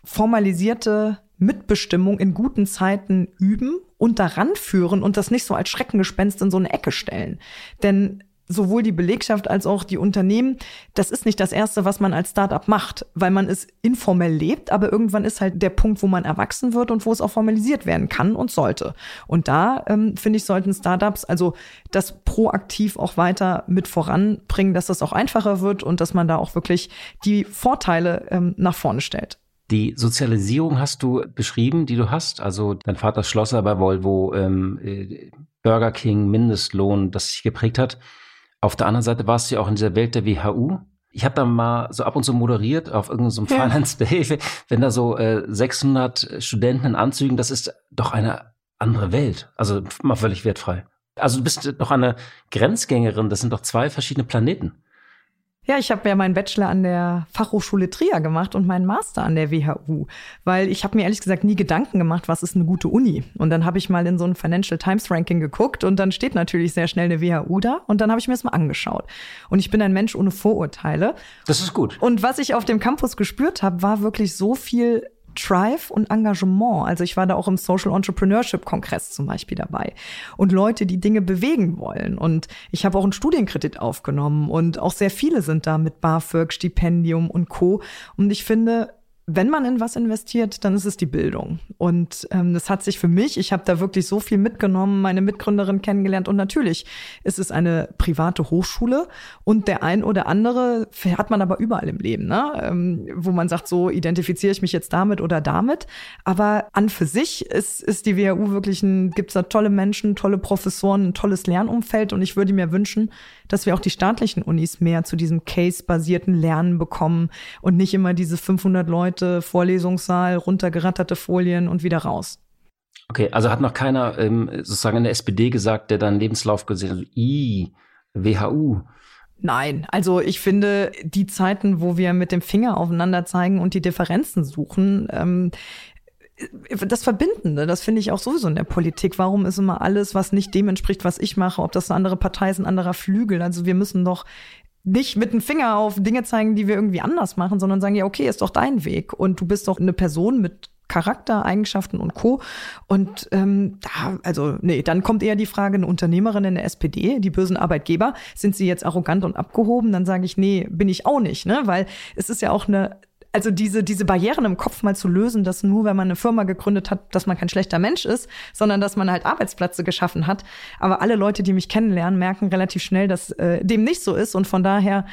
formalisierte Mitbestimmung in guten Zeiten üben und daran führen und das nicht so als Schreckengespenst in so eine Ecke stellen. Denn sowohl die Belegschaft als auch die Unternehmen, das ist nicht das Erste, was man als Startup macht, weil man es informell lebt, aber irgendwann ist halt der Punkt, wo man erwachsen wird und wo es auch formalisiert werden kann und sollte. Und da, ähm, finde ich, sollten Startups also das proaktiv auch weiter mit voranbringen, dass das auch einfacher wird und dass man da auch wirklich die Vorteile ähm, nach vorne stellt. Die Sozialisierung hast du beschrieben, die du hast. Also dein Vater Schlosser bei Volvo, ähm, äh, Burger King, Mindestlohn, das sich geprägt hat. Auf der anderen Seite warst du ja auch in dieser Welt der WHU. Ich habe da mal so ab und zu moderiert auf irgendeinem so ja. Finance Day, wenn da so äh, 600 Studenten in Anzügen, das ist doch eine andere Welt. Also mal völlig wertfrei. Also du bist doch eine Grenzgängerin, das sind doch zwei verschiedene Planeten. Ja, ich habe ja meinen Bachelor an der Fachhochschule Trier gemacht und meinen Master an der WHU, weil ich habe mir ehrlich gesagt nie Gedanken gemacht, was ist eine gute Uni. Und dann habe ich mal in so ein Financial Times Ranking geguckt und dann steht natürlich sehr schnell eine WHU da und dann habe ich mir das mal angeschaut. Und ich bin ein Mensch ohne Vorurteile. Das ist gut. Und was ich auf dem Campus gespürt habe, war wirklich so viel Drive und Engagement. Also ich war da auch im Social Entrepreneurship Kongress zum Beispiel dabei. Und Leute, die Dinge bewegen wollen. Und ich habe auch einen Studienkredit aufgenommen und auch sehr viele sind da mit BAföG, Stipendium und Co. Und ich finde, wenn man in was investiert, dann ist es die Bildung. Und ähm, das hat sich für mich, ich habe da wirklich so viel mitgenommen, meine Mitgründerin kennengelernt. Und natürlich ist es eine private Hochschule und der ein oder andere hat man aber überall im Leben, ne? Ähm, wo man sagt, so identifiziere ich mich jetzt damit oder damit. Aber an für sich ist, ist die WHU wirklich ein, gibt es da tolle Menschen, tolle Professoren, ein tolles Lernumfeld. Und ich würde mir wünschen, dass wir auch die staatlichen Unis mehr zu diesem Case-basierten Lernen bekommen und nicht immer diese 500 Leute Vorlesungssaal, runtergeratterte Folien und wieder raus. Okay, also hat noch keiner ähm, sozusagen in der SPD gesagt, der dann Lebenslauf gesehen hat, I, WHU. Nein, also ich finde, die Zeiten, wo wir mit dem Finger aufeinander zeigen und die Differenzen suchen, ähm, das Verbindende, das finde ich auch sowieso in der Politik. Warum ist immer alles, was nicht dem entspricht, was ich mache, ob das eine andere Partei ist, ein anderer Flügel? Also wir müssen doch nicht mit dem Finger auf Dinge zeigen, die wir irgendwie anders machen, sondern sagen, ja, okay, ist doch dein Weg. Und du bist doch eine Person mit Charakter, Eigenschaften und Co. Und ähm, da, also, nee, dann kommt eher die Frage, eine Unternehmerin in der SPD, die bösen Arbeitgeber, sind sie jetzt arrogant und abgehoben? Dann sage ich, nee, bin ich auch nicht, ne? Weil es ist ja auch eine also diese, diese Barrieren im Kopf mal zu lösen, dass nur, wenn man eine Firma gegründet hat, dass man kein schlechter Mensch ist, sondern dass man halt Arbeitsplätze geschaffen hat. Aber alle Leute, die mich kennenlernen, merken relativ schnell, dass äh, dem nicht so ist und von daher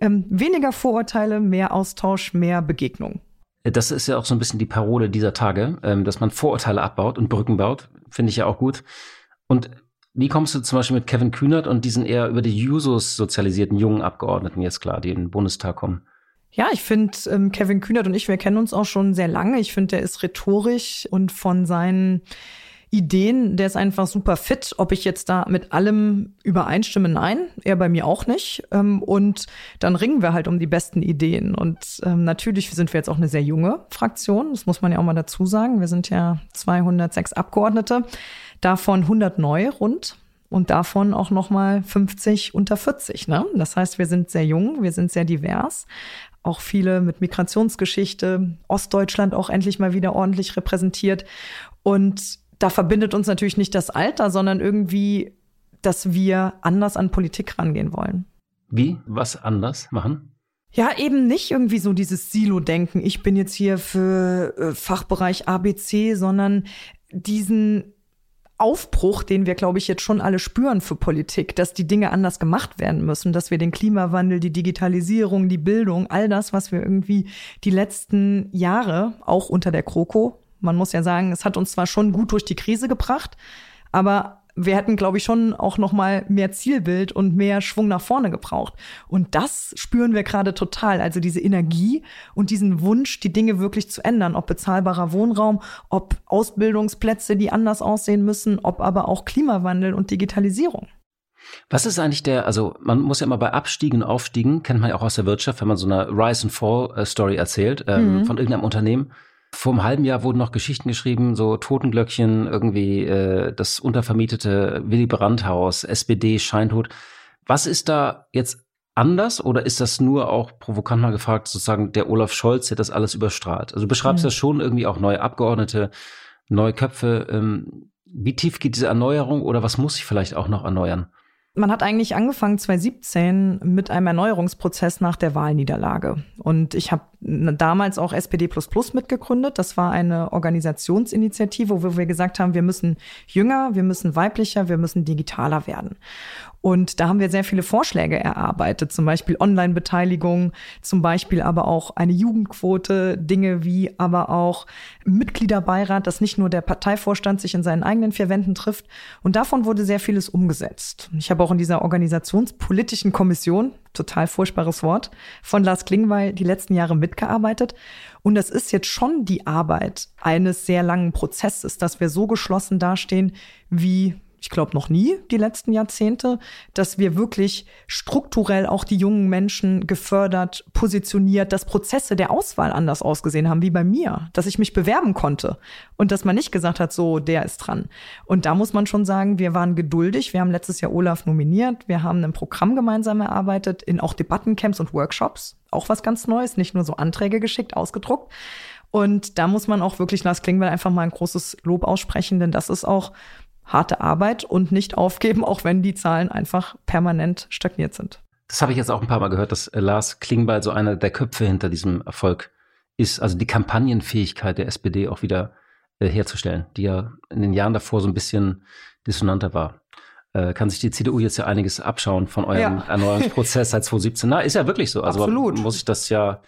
ähm, weniger Vorurteile, mehr Austausch, mehr Begegnung. Das ist ja auch so ein bisschen die Parole dieser Tage, ähm, dass man Vorurteile abbaut und Brücken baut. Finde ich ja auch gut. Und wie kommst du zum Beispiel mit Kevin Kühnert und diesen eher über die Jusos sozialisierten jungen Abgeordneten jetzt klar, die in den Bundestag kommen? Ja, ich finde, ähm, Kevin Kühnert und ich, wir kennen uns auch schon sehr lange. Ich finde, der ist rhetorisch und von seinen Ideen, der ist einfach super fit. Ob ich jetzt da mit allem übereinstimme, nein, er bei mir auch nicht. Ähm, und dann ringen wir halt um die besten Ideen. Und ähm, natürlich sind wir jetzt auch eine sehr junge Fraktion, das muss man ja auch mal dazu sagen. Wir sind ja 206 Abgeordnete, davon 100 neu rund und davon auch noch mal 50 unter 40. Ne? Das heißt, wir sind sehr jung, wir sind sehr divers, auch viele mit Migrationsgeschichte, Ostdeutschland auch endlich mal wieder ordentlich repräsentiert. Und da verbindet uns natürlich nicht das Alter, sondern irgendwie, dass wir anders an Politik rangehen wollen. Wie? Was anders machen? Ja, eben nicht irgendwie so dieses Silo-Denken, ich bin jetzt hier für äh, Fachbereich ABC, sondern diesen Aufbruch, den wir, glaube ich, jetzt schon alle spüren für Politik, dass die Dinge anders gemacht werden müssen, dass wir den Klimawandel, die Digitalisierung, die Bildung, all das, was wir irgendwie die letzten Jahre auch unter der Kroko, man muss ja sagen, es hat uns zwar schon gut durch die Krise gebracht, aber wir hätten, glaube ich, schon auch noch mal mehr Zielbild und mehr Schwung nach vorne gebraucht. Und das spüren wir gerade total. Also diese Energie und diesen Wunsch, die Dinge wirklich zu ändern. Ob bezahlbarer Wohnraum, ob Ausbildungsplätze, die anders aussehen müssen, ob aber auch Klimawandel und Digitalisierung. Was ist eigentlich der, also man muss ja immer bei Abstiegen und Aufstiegen, kennt man ja auch aus der Wirtschaft, wenn man so eine Rise and Fall äh, Story erzählt ähm, mhm. von irgendeinem Unternehmen. Vor einem halben Jahr wurden noch Geschichten geschrieben, so Totenglöckchen, irgendwie äh, das untervermietete Willy Brandt-Haus, SPD, Scheintod. Was ist da jetzt anders oder ist das nur auch provokant mal gefragt, sozusagen der Olaf Scholz, der das alles überstrahlt? Also du beschreibst mhm. das schon irgendwie auch neue Abgeordnete, neue Köpfe. Ähm, wie tief geht diese Erneuerung oder was muss sich vielleicht auch noch erneuern? Man hat eigentlich angefangen 2017 mit einem Erneuerungsprozess nach der Wahlniederlage. Und ich habe damals auch SPD mitgegründet. Das war eine Organisationsinitiative, wo wir gesagt haben, wir müssen jünger, wir müssen weiblicher, wir müssen digitaler werden. Und da haben wir sehr viele Vorschläge erarbeitet, zum Beispiel Online-Beteiligung, zum Beispiel aber auch eine Jugendquote, Dinge wie aber auch Mitgliederbeirat, dass nicht nur der Parteivorstand sich in seinen eigenen vier Wänden trifft. Und davon wurde sehr vieles umgesetzt. Ich habe auch in dieser organisationspolitischen Kommission, total furchtbares Wort, von Lars Klingweil die letzten Jahre mitgearbeitet. Und das ist jetzt schon die Arbeit eines sehr langen Prozesses, dass wir so geschlossen dastehen, wie ich glaube noch nie die letzten Jahrzehnte, dass wir wirklich strukturell auch die jungen Menschen gefördert, positioniert, dass Prozesse der Auswahl anders ausgesehen haben wie bei mir, dass ich mich bewerben konnte und dass man nicht gesagt hat, so, der ist dran. Und da muss man schon sagen, wir waren geduldig. Wir haben letztes Jahr Olaf nominiert. Wir haben ein Programm gemeinsam erarbeitet in auch Debattencamps und Workshops. Auch was ganz Neues, nicht nur so Anträge geschickt, ausgedruckt. Und da muss man auch wirklich Lars Klingbeil einfach mal ein großes Lob aussprechen, denn das ist auch harte Arbeit und nicht aufgeben, auch wenn die Zahlen einfach permanent stagniert sind. Das habe ich jetzt auch ein paar Mal gehört, dass äh, Lars Klingbeil so einer der Köpfe hinter diesem Erfolg ist, also die Kampagnenfähigkeit der SPD auch wieder äh, herzustellen, die ja in den Jahren davor so ein bisschen dissonanter war. Äh, kann sich die CDU jetzt ja einiges abschauen von eurem ja. Erneuerungsprozess seit 2017. Na, ist ja wirklich so. Also Absolut. muss ich das ja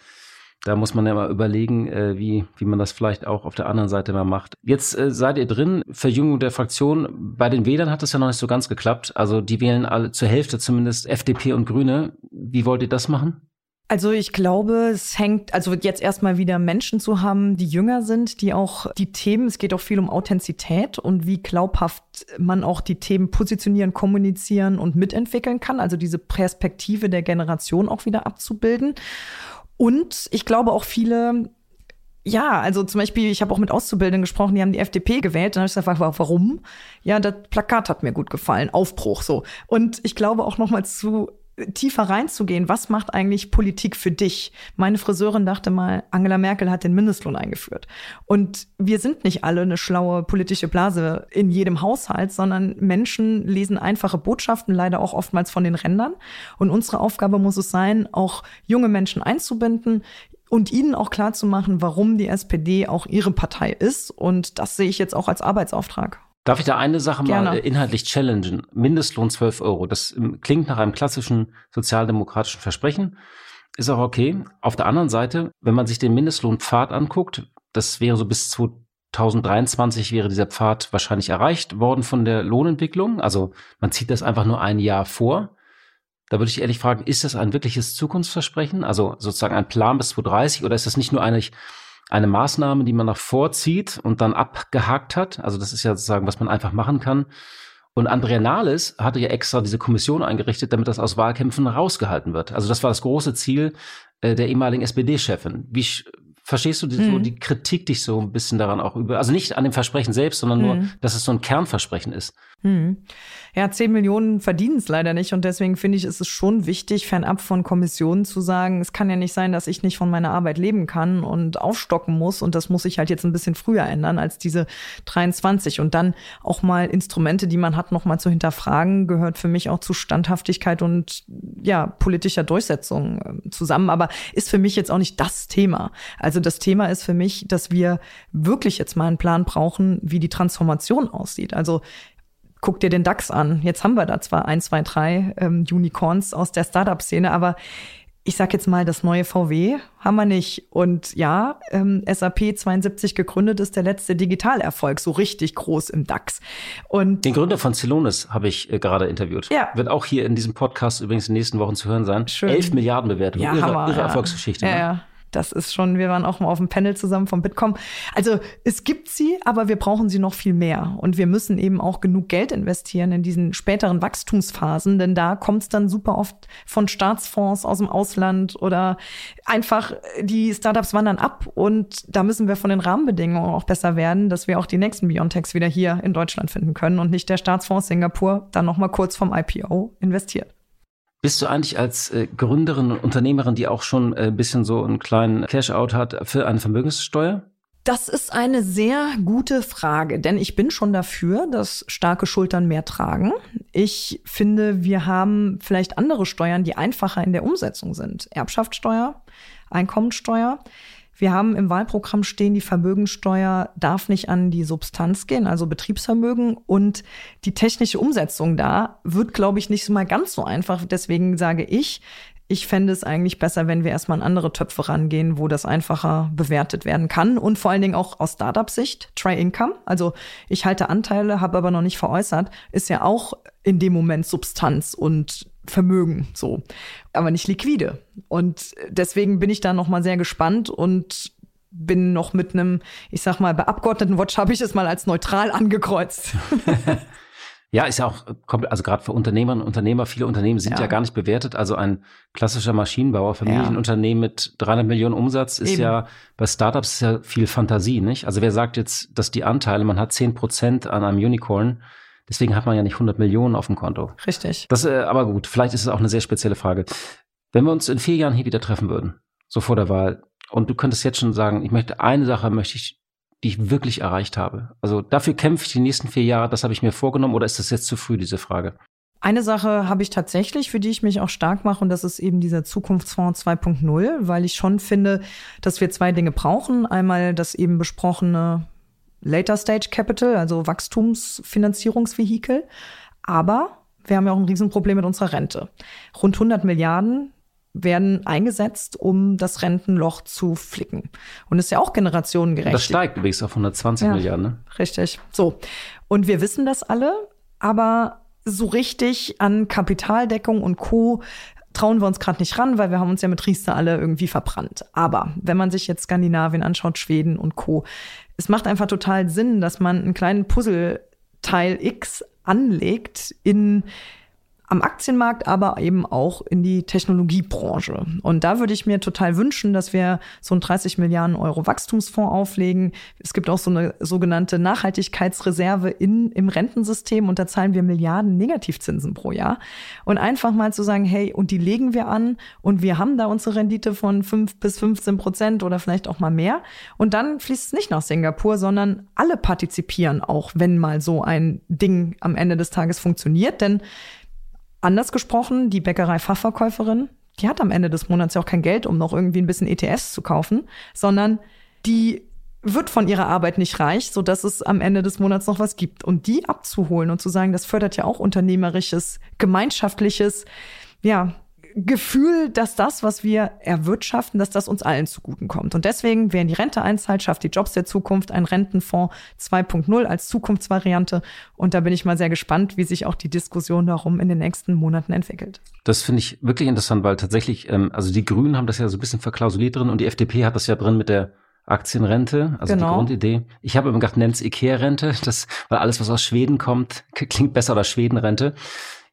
da muss man ja mal überlegen, äh, wie, wie man das vielleicht auch auf der anderen Seite mal macht. Jetzt äh, seid ihr drin, Verjüngung der Fraktion. Bei den Wählern hat das ja noch nicht so ganz geklappt. Also die wählen alle zur Hälfte zumindest FDP und Grüne. Wie wollt ihr das machen? Also ich glaube, es hängt, also jetzt erstmal wieder Menschen zu haben, die jünger sind, die auch die Themen, es geht auch viel um Authentizität und wie glaubhaft man auch die Themen positionieren, kommunizieren und mitentwickeln kann. Also diese Perspektive der Generation auch wieder abzubilden. Und ich glaube auch viele ja, also zum Beispiel, ich habe auch mit Auszubildenden gesprochen, die haben die FDP gewählt. Dann habe ich gesagt, warum? Ja, das Plakat hat mir gut gefallen, Aufbruch so. Und ich glaube auch noch mal zu tiefer reinzugehen, was macht eigentlich Politik für dich? Meine Friseurin dachte mal, Angela Merkel hat den Mindestlohn eingeführt. Und wir sind nicht alle eine schlaue politische Blase in jedem Haushalt, sondern Menschen lesen einfache Botschaften, leider auch oftmals von den Rändern. Und unsere Aufgabe muss es sein, auch junge Menschen einzubinden, und ihnen auch klar zu machen, warum die SPD auch ihre Partei ist. Und das sehe ich jetzt auch als Arbeitsauftrag. Darf ich da eine Sache Gerne. mal äh, inhaltlich challengen? Mindestlohn 12 Euro. Das ähm, klingt nach einem klassischen sozialdemokratischen Versprechen. Ist auch okay. Auf der anderen Seite, wenn man sich den Mindestlohnpfad anguckt, das wäre so bis 2023 wäre dieser Pfad wahrscheinlich erreicht worden von der Lohnentwicklung. Also man zieht das einfach nur ein Jahr vor. Da würde ich ehrlich fragen, ist das ein wirkliches Zukunftsversprechen? Also sozusagen ein Plan bis 2030 oder ist das nicht nur eigentlich eine Maßnahme, die man nach vorzieht und dann abgehakt hat. Also das ist ja sozusagen, was man einfach machen kann. Und Andrea Nahles hatte ja extra diese Kommission eingerichtet, damit das aus Wahlkämpfen rausgehalten wird. Also das war das große Ziel äh, der ehemaligen SPD-Chefin. Wie verstehst du die, mhm. so die Kritik dich so ein bisschen daran auch über? Also nicht an dem Versprechen selbst, sondern nur, mhm. dass es so ein Kernversprechen ist. Mhm. Ja, 10 Millionen verdienen es leider nicht. Und deswegen finde ich, ist es schon wichtig, fernab von Kommissionen zu sagen, es kann ja nicht sein, dass ich nicht von meiner Arbeit leben kann und aufstocken muss. Und das muss sich halt jetzt ein bisschen früher ändern als diese 23. Und dann auch mal Instrumente, die man hat, noch mal zu hinterfragen, gehört für mich auch zu Standhaftigkeit und ja, politischer Durchsetzung ähm, zusammen. Aber ist für mich jetzt auch nicht das Thema. Also das Thema ist für mich, dass wir wirklich jetzt mal einen Plan brauchen, wie die Transformation aussieht. Also guck dir den DAX an. Jetzt haben wir da zwar ein, zwei, drei ähm, Unicorns aus der Startup-Szene, aber ich sag jetzt mal, das neue VW haben wir nicht. Und ja, ähm, SAP 72 gegründet ist der letzte Digitalerfolg, so richtig groß im DAX. Und den Gründer von Celonis habe ich äh, gerade interviewt. Ja. Wird auch hier in diesem Podcast übrigens in den nächsten Wochen zu hören sein. Schön. 11 Milliarden Bewertung. Ja, ihre, Hammer, ihre ja. Erfolgsgeschichte. Ja, ne? ja Das ist schon, wir waren auch mal auf dem Panel zusammen vom Bitkom. Also es gibt sie, aber wir brauchen sie noch viel mehr. Und wir müssen eben auch genug Geld investieren in diesen späteren Wachstumsphasen, denn da kommt es dann super oft von Staatsfonds aus dem Ausland oder einfach die Startups wandern ab und da müssen wir von den Rahmenbedingungen auch besser werden, dass wir auch die nächsten Biontechs wieder hier in Deutschland finden können und nicht der Staatsfonds Singapur dann noch mal kurz vom IPO investiert. Bist du eigentlich als äh, Gründerin und Unternehmerin, die auch schon ein äh, bisschen so einen kleinen Cash-out hat, für eine Vermögenssteuer? Das ist eine sehr gute Frage, denn ich bin schon dafür, dass starke Schultern mehr tragen. Ich finde, wir haben vielleicht andere Steuern, die einfacher in der Umsetzung sind. Erbschaftssteuer, Einkommensteuer. Wir haben im Wahlprogramm stehen, die Vermögensteuer darf nicht an die Substanz gehen, also Betriebsvermögen. Und die technische Umsetzung da wird, glaube ich, nicht mal ganz so einfach. Deswegen sage ich, ich fände es eigentlich besser, wenn wir erstmal an andere Töpfe rangehen, wo das einfacher bewertet werden kann und vor allen Dingen auch aus Startup-Sicht, Try Income. Also ich halte Anteile, habe aber noch nicht veräußert, ist ja auch in dem Moment Substanz und Vermögen, so, aber nicht liquide. Und deswegen bin ich da noch mal sehr gespannt und bin noch mit einem, ich sag mal, bei Abgeordnetenwatch habe ich es mal als neutral angekreuzt. Ja, ist ja auch, also gerade für Unternehmerinnen und Unternehmer, viele Unternehmen sind ja. ja. gar nicht bewertet. Also ein klassischer Maschinenbauer, Familienunternehmen ja. mit 300 Millionen Umsatz ist Eben. ja, bei Startups ist ja viel Fantasie, nicht? Also wer sagt jetzt, dass die Anteile, man hat 10 Prozent an einem Unicorn, deswegen hat man ja nicht 100 Millionen auf dem Konto. Richtig. Das, äh, aber gut, vielleicht ist es auch eine sehr spezielle Frage. Wenn wir uns in vier Jahren hier wieder treffen würden, so vor der Wahl, und du könntest jetzt schon sagen, ich möchte eine Sache möchte ich die ich wirklich erreicht habe? Also dafür kämpfe ich die nächsten vier Jahre, das habe ich mir vorgenommen oder ist das jetzt zu früh, diese Frage? Eine Sache habe ich tatsächlich, für die ich mich auch stark mache, und das ist eben dieser Zukunftsfonds 2.0, weil ich schon finde, dass wir zwei Dinge brauchen. Einmal das eben besprochene Later Stage Capital, also Wachstumsfinanzierungsvehikel. Aber wir haben ja auch ein Riesenproblem mit unserer Rente. Rund 100 Milliarden werden eingesetzt, um das Rentenloch zu flicken. Und ist ja auch generationengerecht. Das steigt übrigens auf 120 ja, Milliarden. Ne? Richtig. So. Und wir wissen das alle, aber so richtig an Kapitaldeckung und Co trauen wir uns gerade nicht ran, weil wir haben uns ja mit Riester alle irgendwie verbrannt. Aber wenn man sich jetzt Skandinavien anschaut, Schweden und Co., es macht einfach total Sinn, dass man einen kleinen Puzzleteil X anlegt in am Aktienmarkt, aber eben auch in die Technologiebranche. Und da würde ich mir total wünschen, dass wir so einen 30 Milliarden Euro Wachstumsfonds auflegen. Es gibt auch so eine sogenannte Nachhaltigkeitsreserve in, im Rentensystem und da zahlen wir Milliarden Negativzinsen pro Jahr. Und einfach mal zu sagen, hey, und die legen wir an und wir haben da unsere Rendite von 5 bis 15 Prozent oder vielleicht auch mal mehr. Und dann fließt es nicht nach Singapur, sondern alle partizipieren auch, wenn mal so ein Ding am Ende des Tages funktioniert. Denn Anders gesprochen, die Bäckerei-Fachverkäuferin, die hat am Ende des Monats ja auch kein Geld, um noch irgendwie ein bisschen ETS zu kaufen, sondern die wird von ihrer Arbeit nicht reich, so dass es am Ende des Monats noch was gibt. Und die abzuholen und zu sagen, das fördert ja auch unternehmerisches, gemeinschaftliches, ja, Gefühl, dass das, was wir erwirtschaften, dass das uns allen zuguten kommt. Und deswegen, wer in die Rente einzahlt, schafft die Jobs der Zukunft, ein Rentenfonds 2.0 als Zukunftsvariante. Und da bin ich mal sehr gespannt, wie sich auch die Diskussion darum in den nächsten Monaten entwickelt. Das finde ich wirklich interessant, weil tatsächlich, ähm, also die Grünen haben das ja so ein bisschen verklausuliert drin und die FDP hat das ja drin mit der Aktienrente, also genau. die Grundidee. Ich habe immer gedacht, nennt's Ikea-Rente, das, weil alles, was aus Schweden kommt, klingt besser oder Schwedenrente.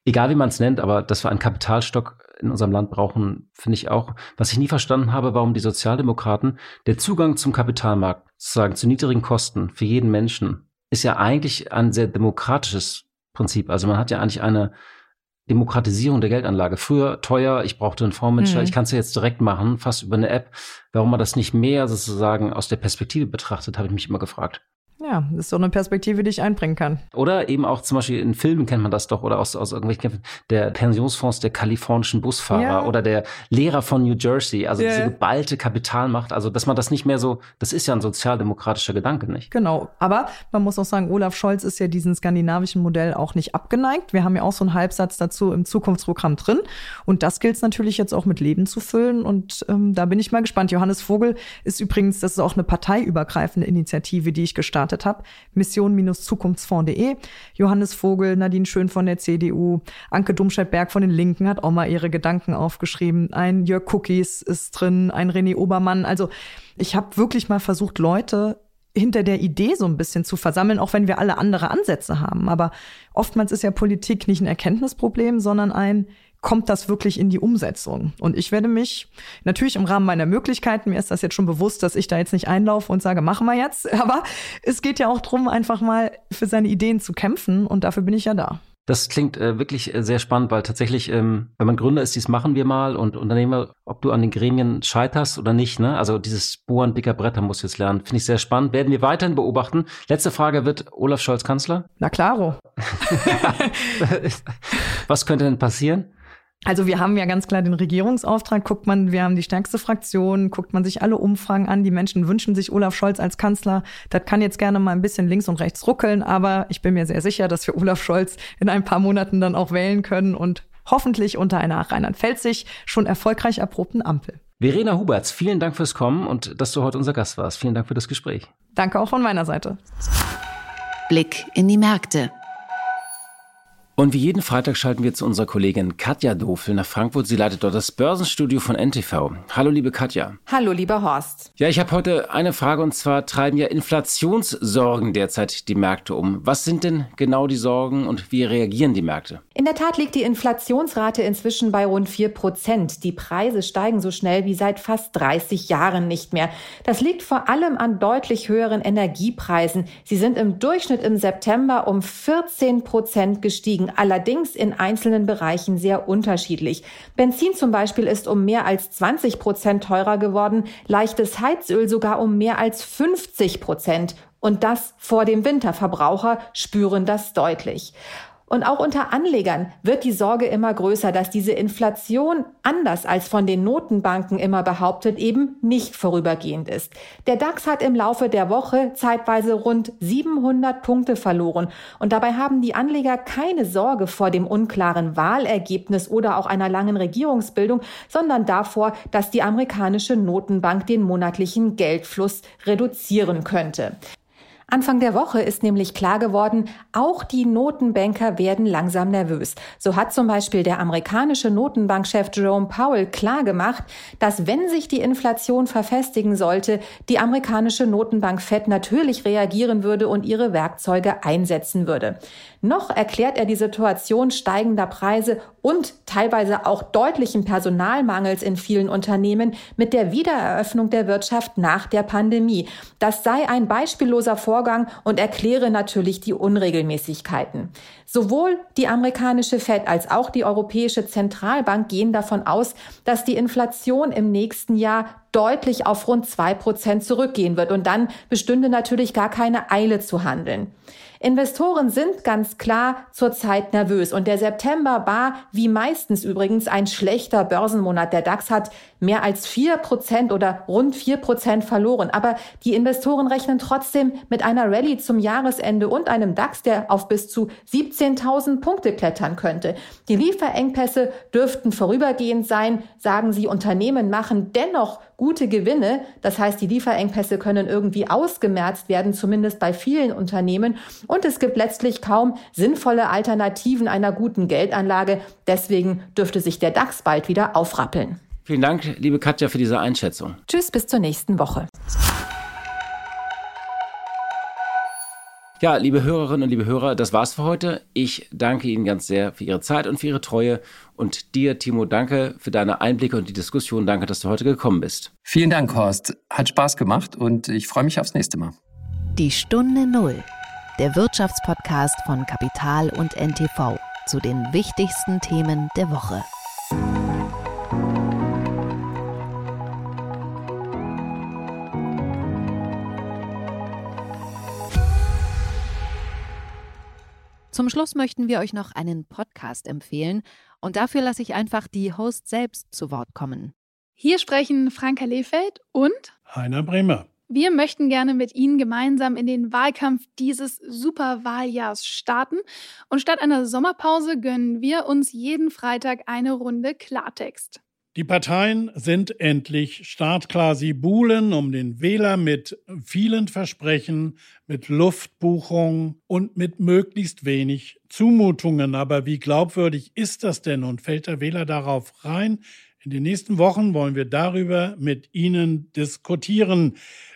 Egal wie man es nennt, aber dass wir einen Kapitalstock in unserem Land brauchen, finde ich auch. Was ich nie verstanden habe, warum die Sozialdemokraten der Zugang zum Kapitalmarkt, sozusagen zu niedrigen Kosten für jeden Menschen, ist ja eigentlich ein sehr demokratisches Prinzip. Also man hat ja eigentlich eine Demokratisierung der Geldanlage. Früher teuer, ich brauchte einen Fondsmanager, mhm. ich kann es ja jetzt direkt machen, fast über eine App. Warum man das nicht mehr sozusagen aus der Perspektive betrachtet, habe ich mich immer gefragt. Ja, das ist so eine Perspektive, die ich einbringen kann. Oder eben auch zum Beispiel in Filmen kennt man das doch oder aus, aus irgendwelchen Kämpfen, der Pensionsfonds der kalifornischen Busfahrer ja. oder der Lehrer von New Jersey, also yeah. diese geballte Kapitalmacht, also dass man das nicht mehr so, das ist ja ein sozialdemokratischer Gedanke, nicht? Genau, aber man muss auch sagen, Olaf Scholz ist ja diesem skandinavischen Modell auch nicht abgeneigt. Wir haben ja auch so einen Halbsatz dazu im Zukunftsprogramm drin und das gilt es natürlich jetzt auch mit Leben zu füllen und ähm, da bin ich mal gespannt. Johannes Vogel ist übrigens, das ist auch eine parteiübergreifende Initiative, die ich gestartet gestartet habe. Mission-zukunftsfonds.de. Johannes Vogel, Nadine Schön von der CDU, Anke Dumscheit-Berg von den Linken hat auch mal ihre Gedanken aufgeschrieben. Ein Jörg Cookies ist drin, ein René Obermann. Also ich habe wirklich mal versucht, Leute hinter der Idee so ein bisschen zu versammeln, auch wenn wir alle andere Ansätze haben. Aber oftmals ist ja Politik nicht ein Erkenntnisproblem, sondern ein, kommt das wirklich in die Umsetzung? Und ich werde mich natürlich im Rahmen meiner Möglichkeiten, mir ist das jetzt schon bewusst, dass ich da jetzt nicht einlaufe und sage, machen wir jetzt, aber es geht ja auch drum, einfach mal für seine Ideen zu kämpfen und dafür bin ich ja da. Das klingt äh, wirklich äh, sehr spannend, weil tatsächlich, ähm, wenn man Gründer ist, dies machen wir mal und Unternehmer, ob du an den Gremien scheiterst oder nicht, ne? Also dieses Bohren dicker Bretter muss jetzt lernen. Finde ich sehr spannend. Werden wir weiterhin beobachten. Letzte Frage, wird Olaf Scholz Kanzler? Na klaro. Was könnte denn passieren? Also wir haben ja ganz klar den Regierungsauftrag. Guckt man, wir haben die stärkste Fraktion, guckt man sich alle Umfragen an. Die Menschen wünschen sich Olaf Scholz als Kanzler. Das kann jetzt gerne mal ein bisschen links und rechts ruckeln, aber ich bin mir sehr sicher, dass wir Olaf Scholz in ein paar Monaten dann auch wählen können und hoffentlich unter einer Rheinland-Pfälzig schon erfolgreich erprobten Ampel. Verena Huberts, vielen Dank fürs Kommen und dass du heute unser Gast warst. Vielen Dank für das Gespräch. Danke auch von meiner Seite. Blick in die Märkte. Und wie jeden Freitag schalten wir zu unserer Kollegin Katja Dofel nach Frankfurt. Sie leitet dort das Börsenstudio von NTV. Hallo, liebe Katja. Hallo, lieber Horst. Ja, ich habe heute eine Frage und zwar treiben ja Inflationssorgen derzeit die Märkte um. Was sind denn genau die Sorgen und wie reagieren die Märkte? In der Tat liegt die Inflationsrate inzwischen bei rund 4 Prozent. Die Preise steigen so schnell wie seit fast 30 Jahren nicht mehr. Das liegt vor allem an deutlich höheren Energiepreisen. Sie sind im Durchschnitt im September um 14 Prozent gestiegen liegen allerdings in einzelnen Bereichen sehr unterschiedlich. Benzin zum Beispiel ist um mehr als 20 Prozent teurer geworden, leichtes Heizöl sogar um mehr als 50 Prozent. Und das vor dem Winterverbraucher spüren das deutlich. Und auch unter Anlegern wird die Sorge immer größer, dass diese Inflation, anders als von den Notenbanken immer behauptet, eben nicht vorübergehend ist. Der DAX hat im Laufe der Woche zeitweise rund 700 Punkte verloren. Und dabei haben die Anleger keine Sorge vor dem unklaren Wahlergebnis oder auch einer langen Regierungsbildung, sondern davor, dass die amerikanische Notenbank den monatlichen Geldfluss reduzieren könnte. Anfang der Woche ist nämlich klar geworden, auch die Notenbanker werden langsam nervös. So hat zum Beispiel der amerikanische Notenbankchef Jerome Powell klargemacht, dass wenn sich die Inflation verfestigen sollte, die amerikanische Notenbank Fed natürlich reagieren würde und ihre Werkzeuge einsetzen würde. Noch erklärt er die Situation steigender Preise und teilweise auch deutlichen Personalmangels in vielen Unternehmen mit der Wiedereröffnung der Wirtschaft nach der Pandemie. Das sei ein beispielloser Vorgang und erkläre natürlich die Unregelmäßigkeiten. Sowohl die amerikanische Fed als auch die Europäische Zentralbank gehen davon aus, dass die Inflation im nächsten Jahr deutlich auf rund zwei Prozent zurückgehen wird. Und dann bestünde natürlich gar keine Eile zu handeln. Investoren sind ganz klar zurzeit nervös und der September war, wie meistens übrigens, ein schlechter Börsenmonat. Der DAX hat mehr als vier Prozent oder rund vier Prozent verloren. Aber die Investoren rechnen trotzdem mit einer Rallye zum Jahresende und einem DAX, der auf bis zu 17.000 Punkte klettern könnte. Die Lieferengpässe dürften vorübergehend sein, sagen sie. Unternehmen machen dennoch gute Gewinne. Das heißt, die Lieferengpässe können irgendwie ausgemerzt werden, zumindest bei vielen Unternehmen. Und es gibt letztlich kaum sinnvolle Alternativen einer guten Geldanlage. Deswegen dürfte sich der DAX bald wieder aufrappeln. Vielen Dank, liebe Katja, für diese Einschätzung. Tschüss, bis zur nächsten Woche. Ja, liebe Hörerinnen und liebe Hörer, das war's für heute. Ich danke Ihnen ganz sehr für Ihre Zeit und für Ihre Treue. Und dir, Timo, danke für deine Einblicke und die Diskussion. Danke, dass du heute gekommen bist. Vielen Dank, Horst. Hat Spaß gemacht und ich freue mich aufs nächste Mal. Die Stunde Null, der Wirtschaftspodcast von Kapital und NTV zu den wichtigsten Themen der Woche. Zum Schluss möchten wir euch noch einen Podcast empfehlen und dafür lasse ich einfach die Host selbst zu Wort kommen. Hier sprechen Franka Lehfeld und Heiner Bremer. Wir möchten gerne mit Ihnen gemeinsam in den Wahlkampf dieses Superwahljahrs starten. Und statt einer Sommerpause gönnen wir uns jeden Freitag eine Runde Klartext. Die Parteien sind endlich startklar. Sie buhlen um den Wähler mit vielen Versprechen, mit Luftbuchungen und mit möglichst wenig Zumutungen. Aber wie glaubwürdig ist das denn und fällt der Wähler darauf rein? In den nächsten Wochen wollen wir darüber mit Ihnen diskutieren.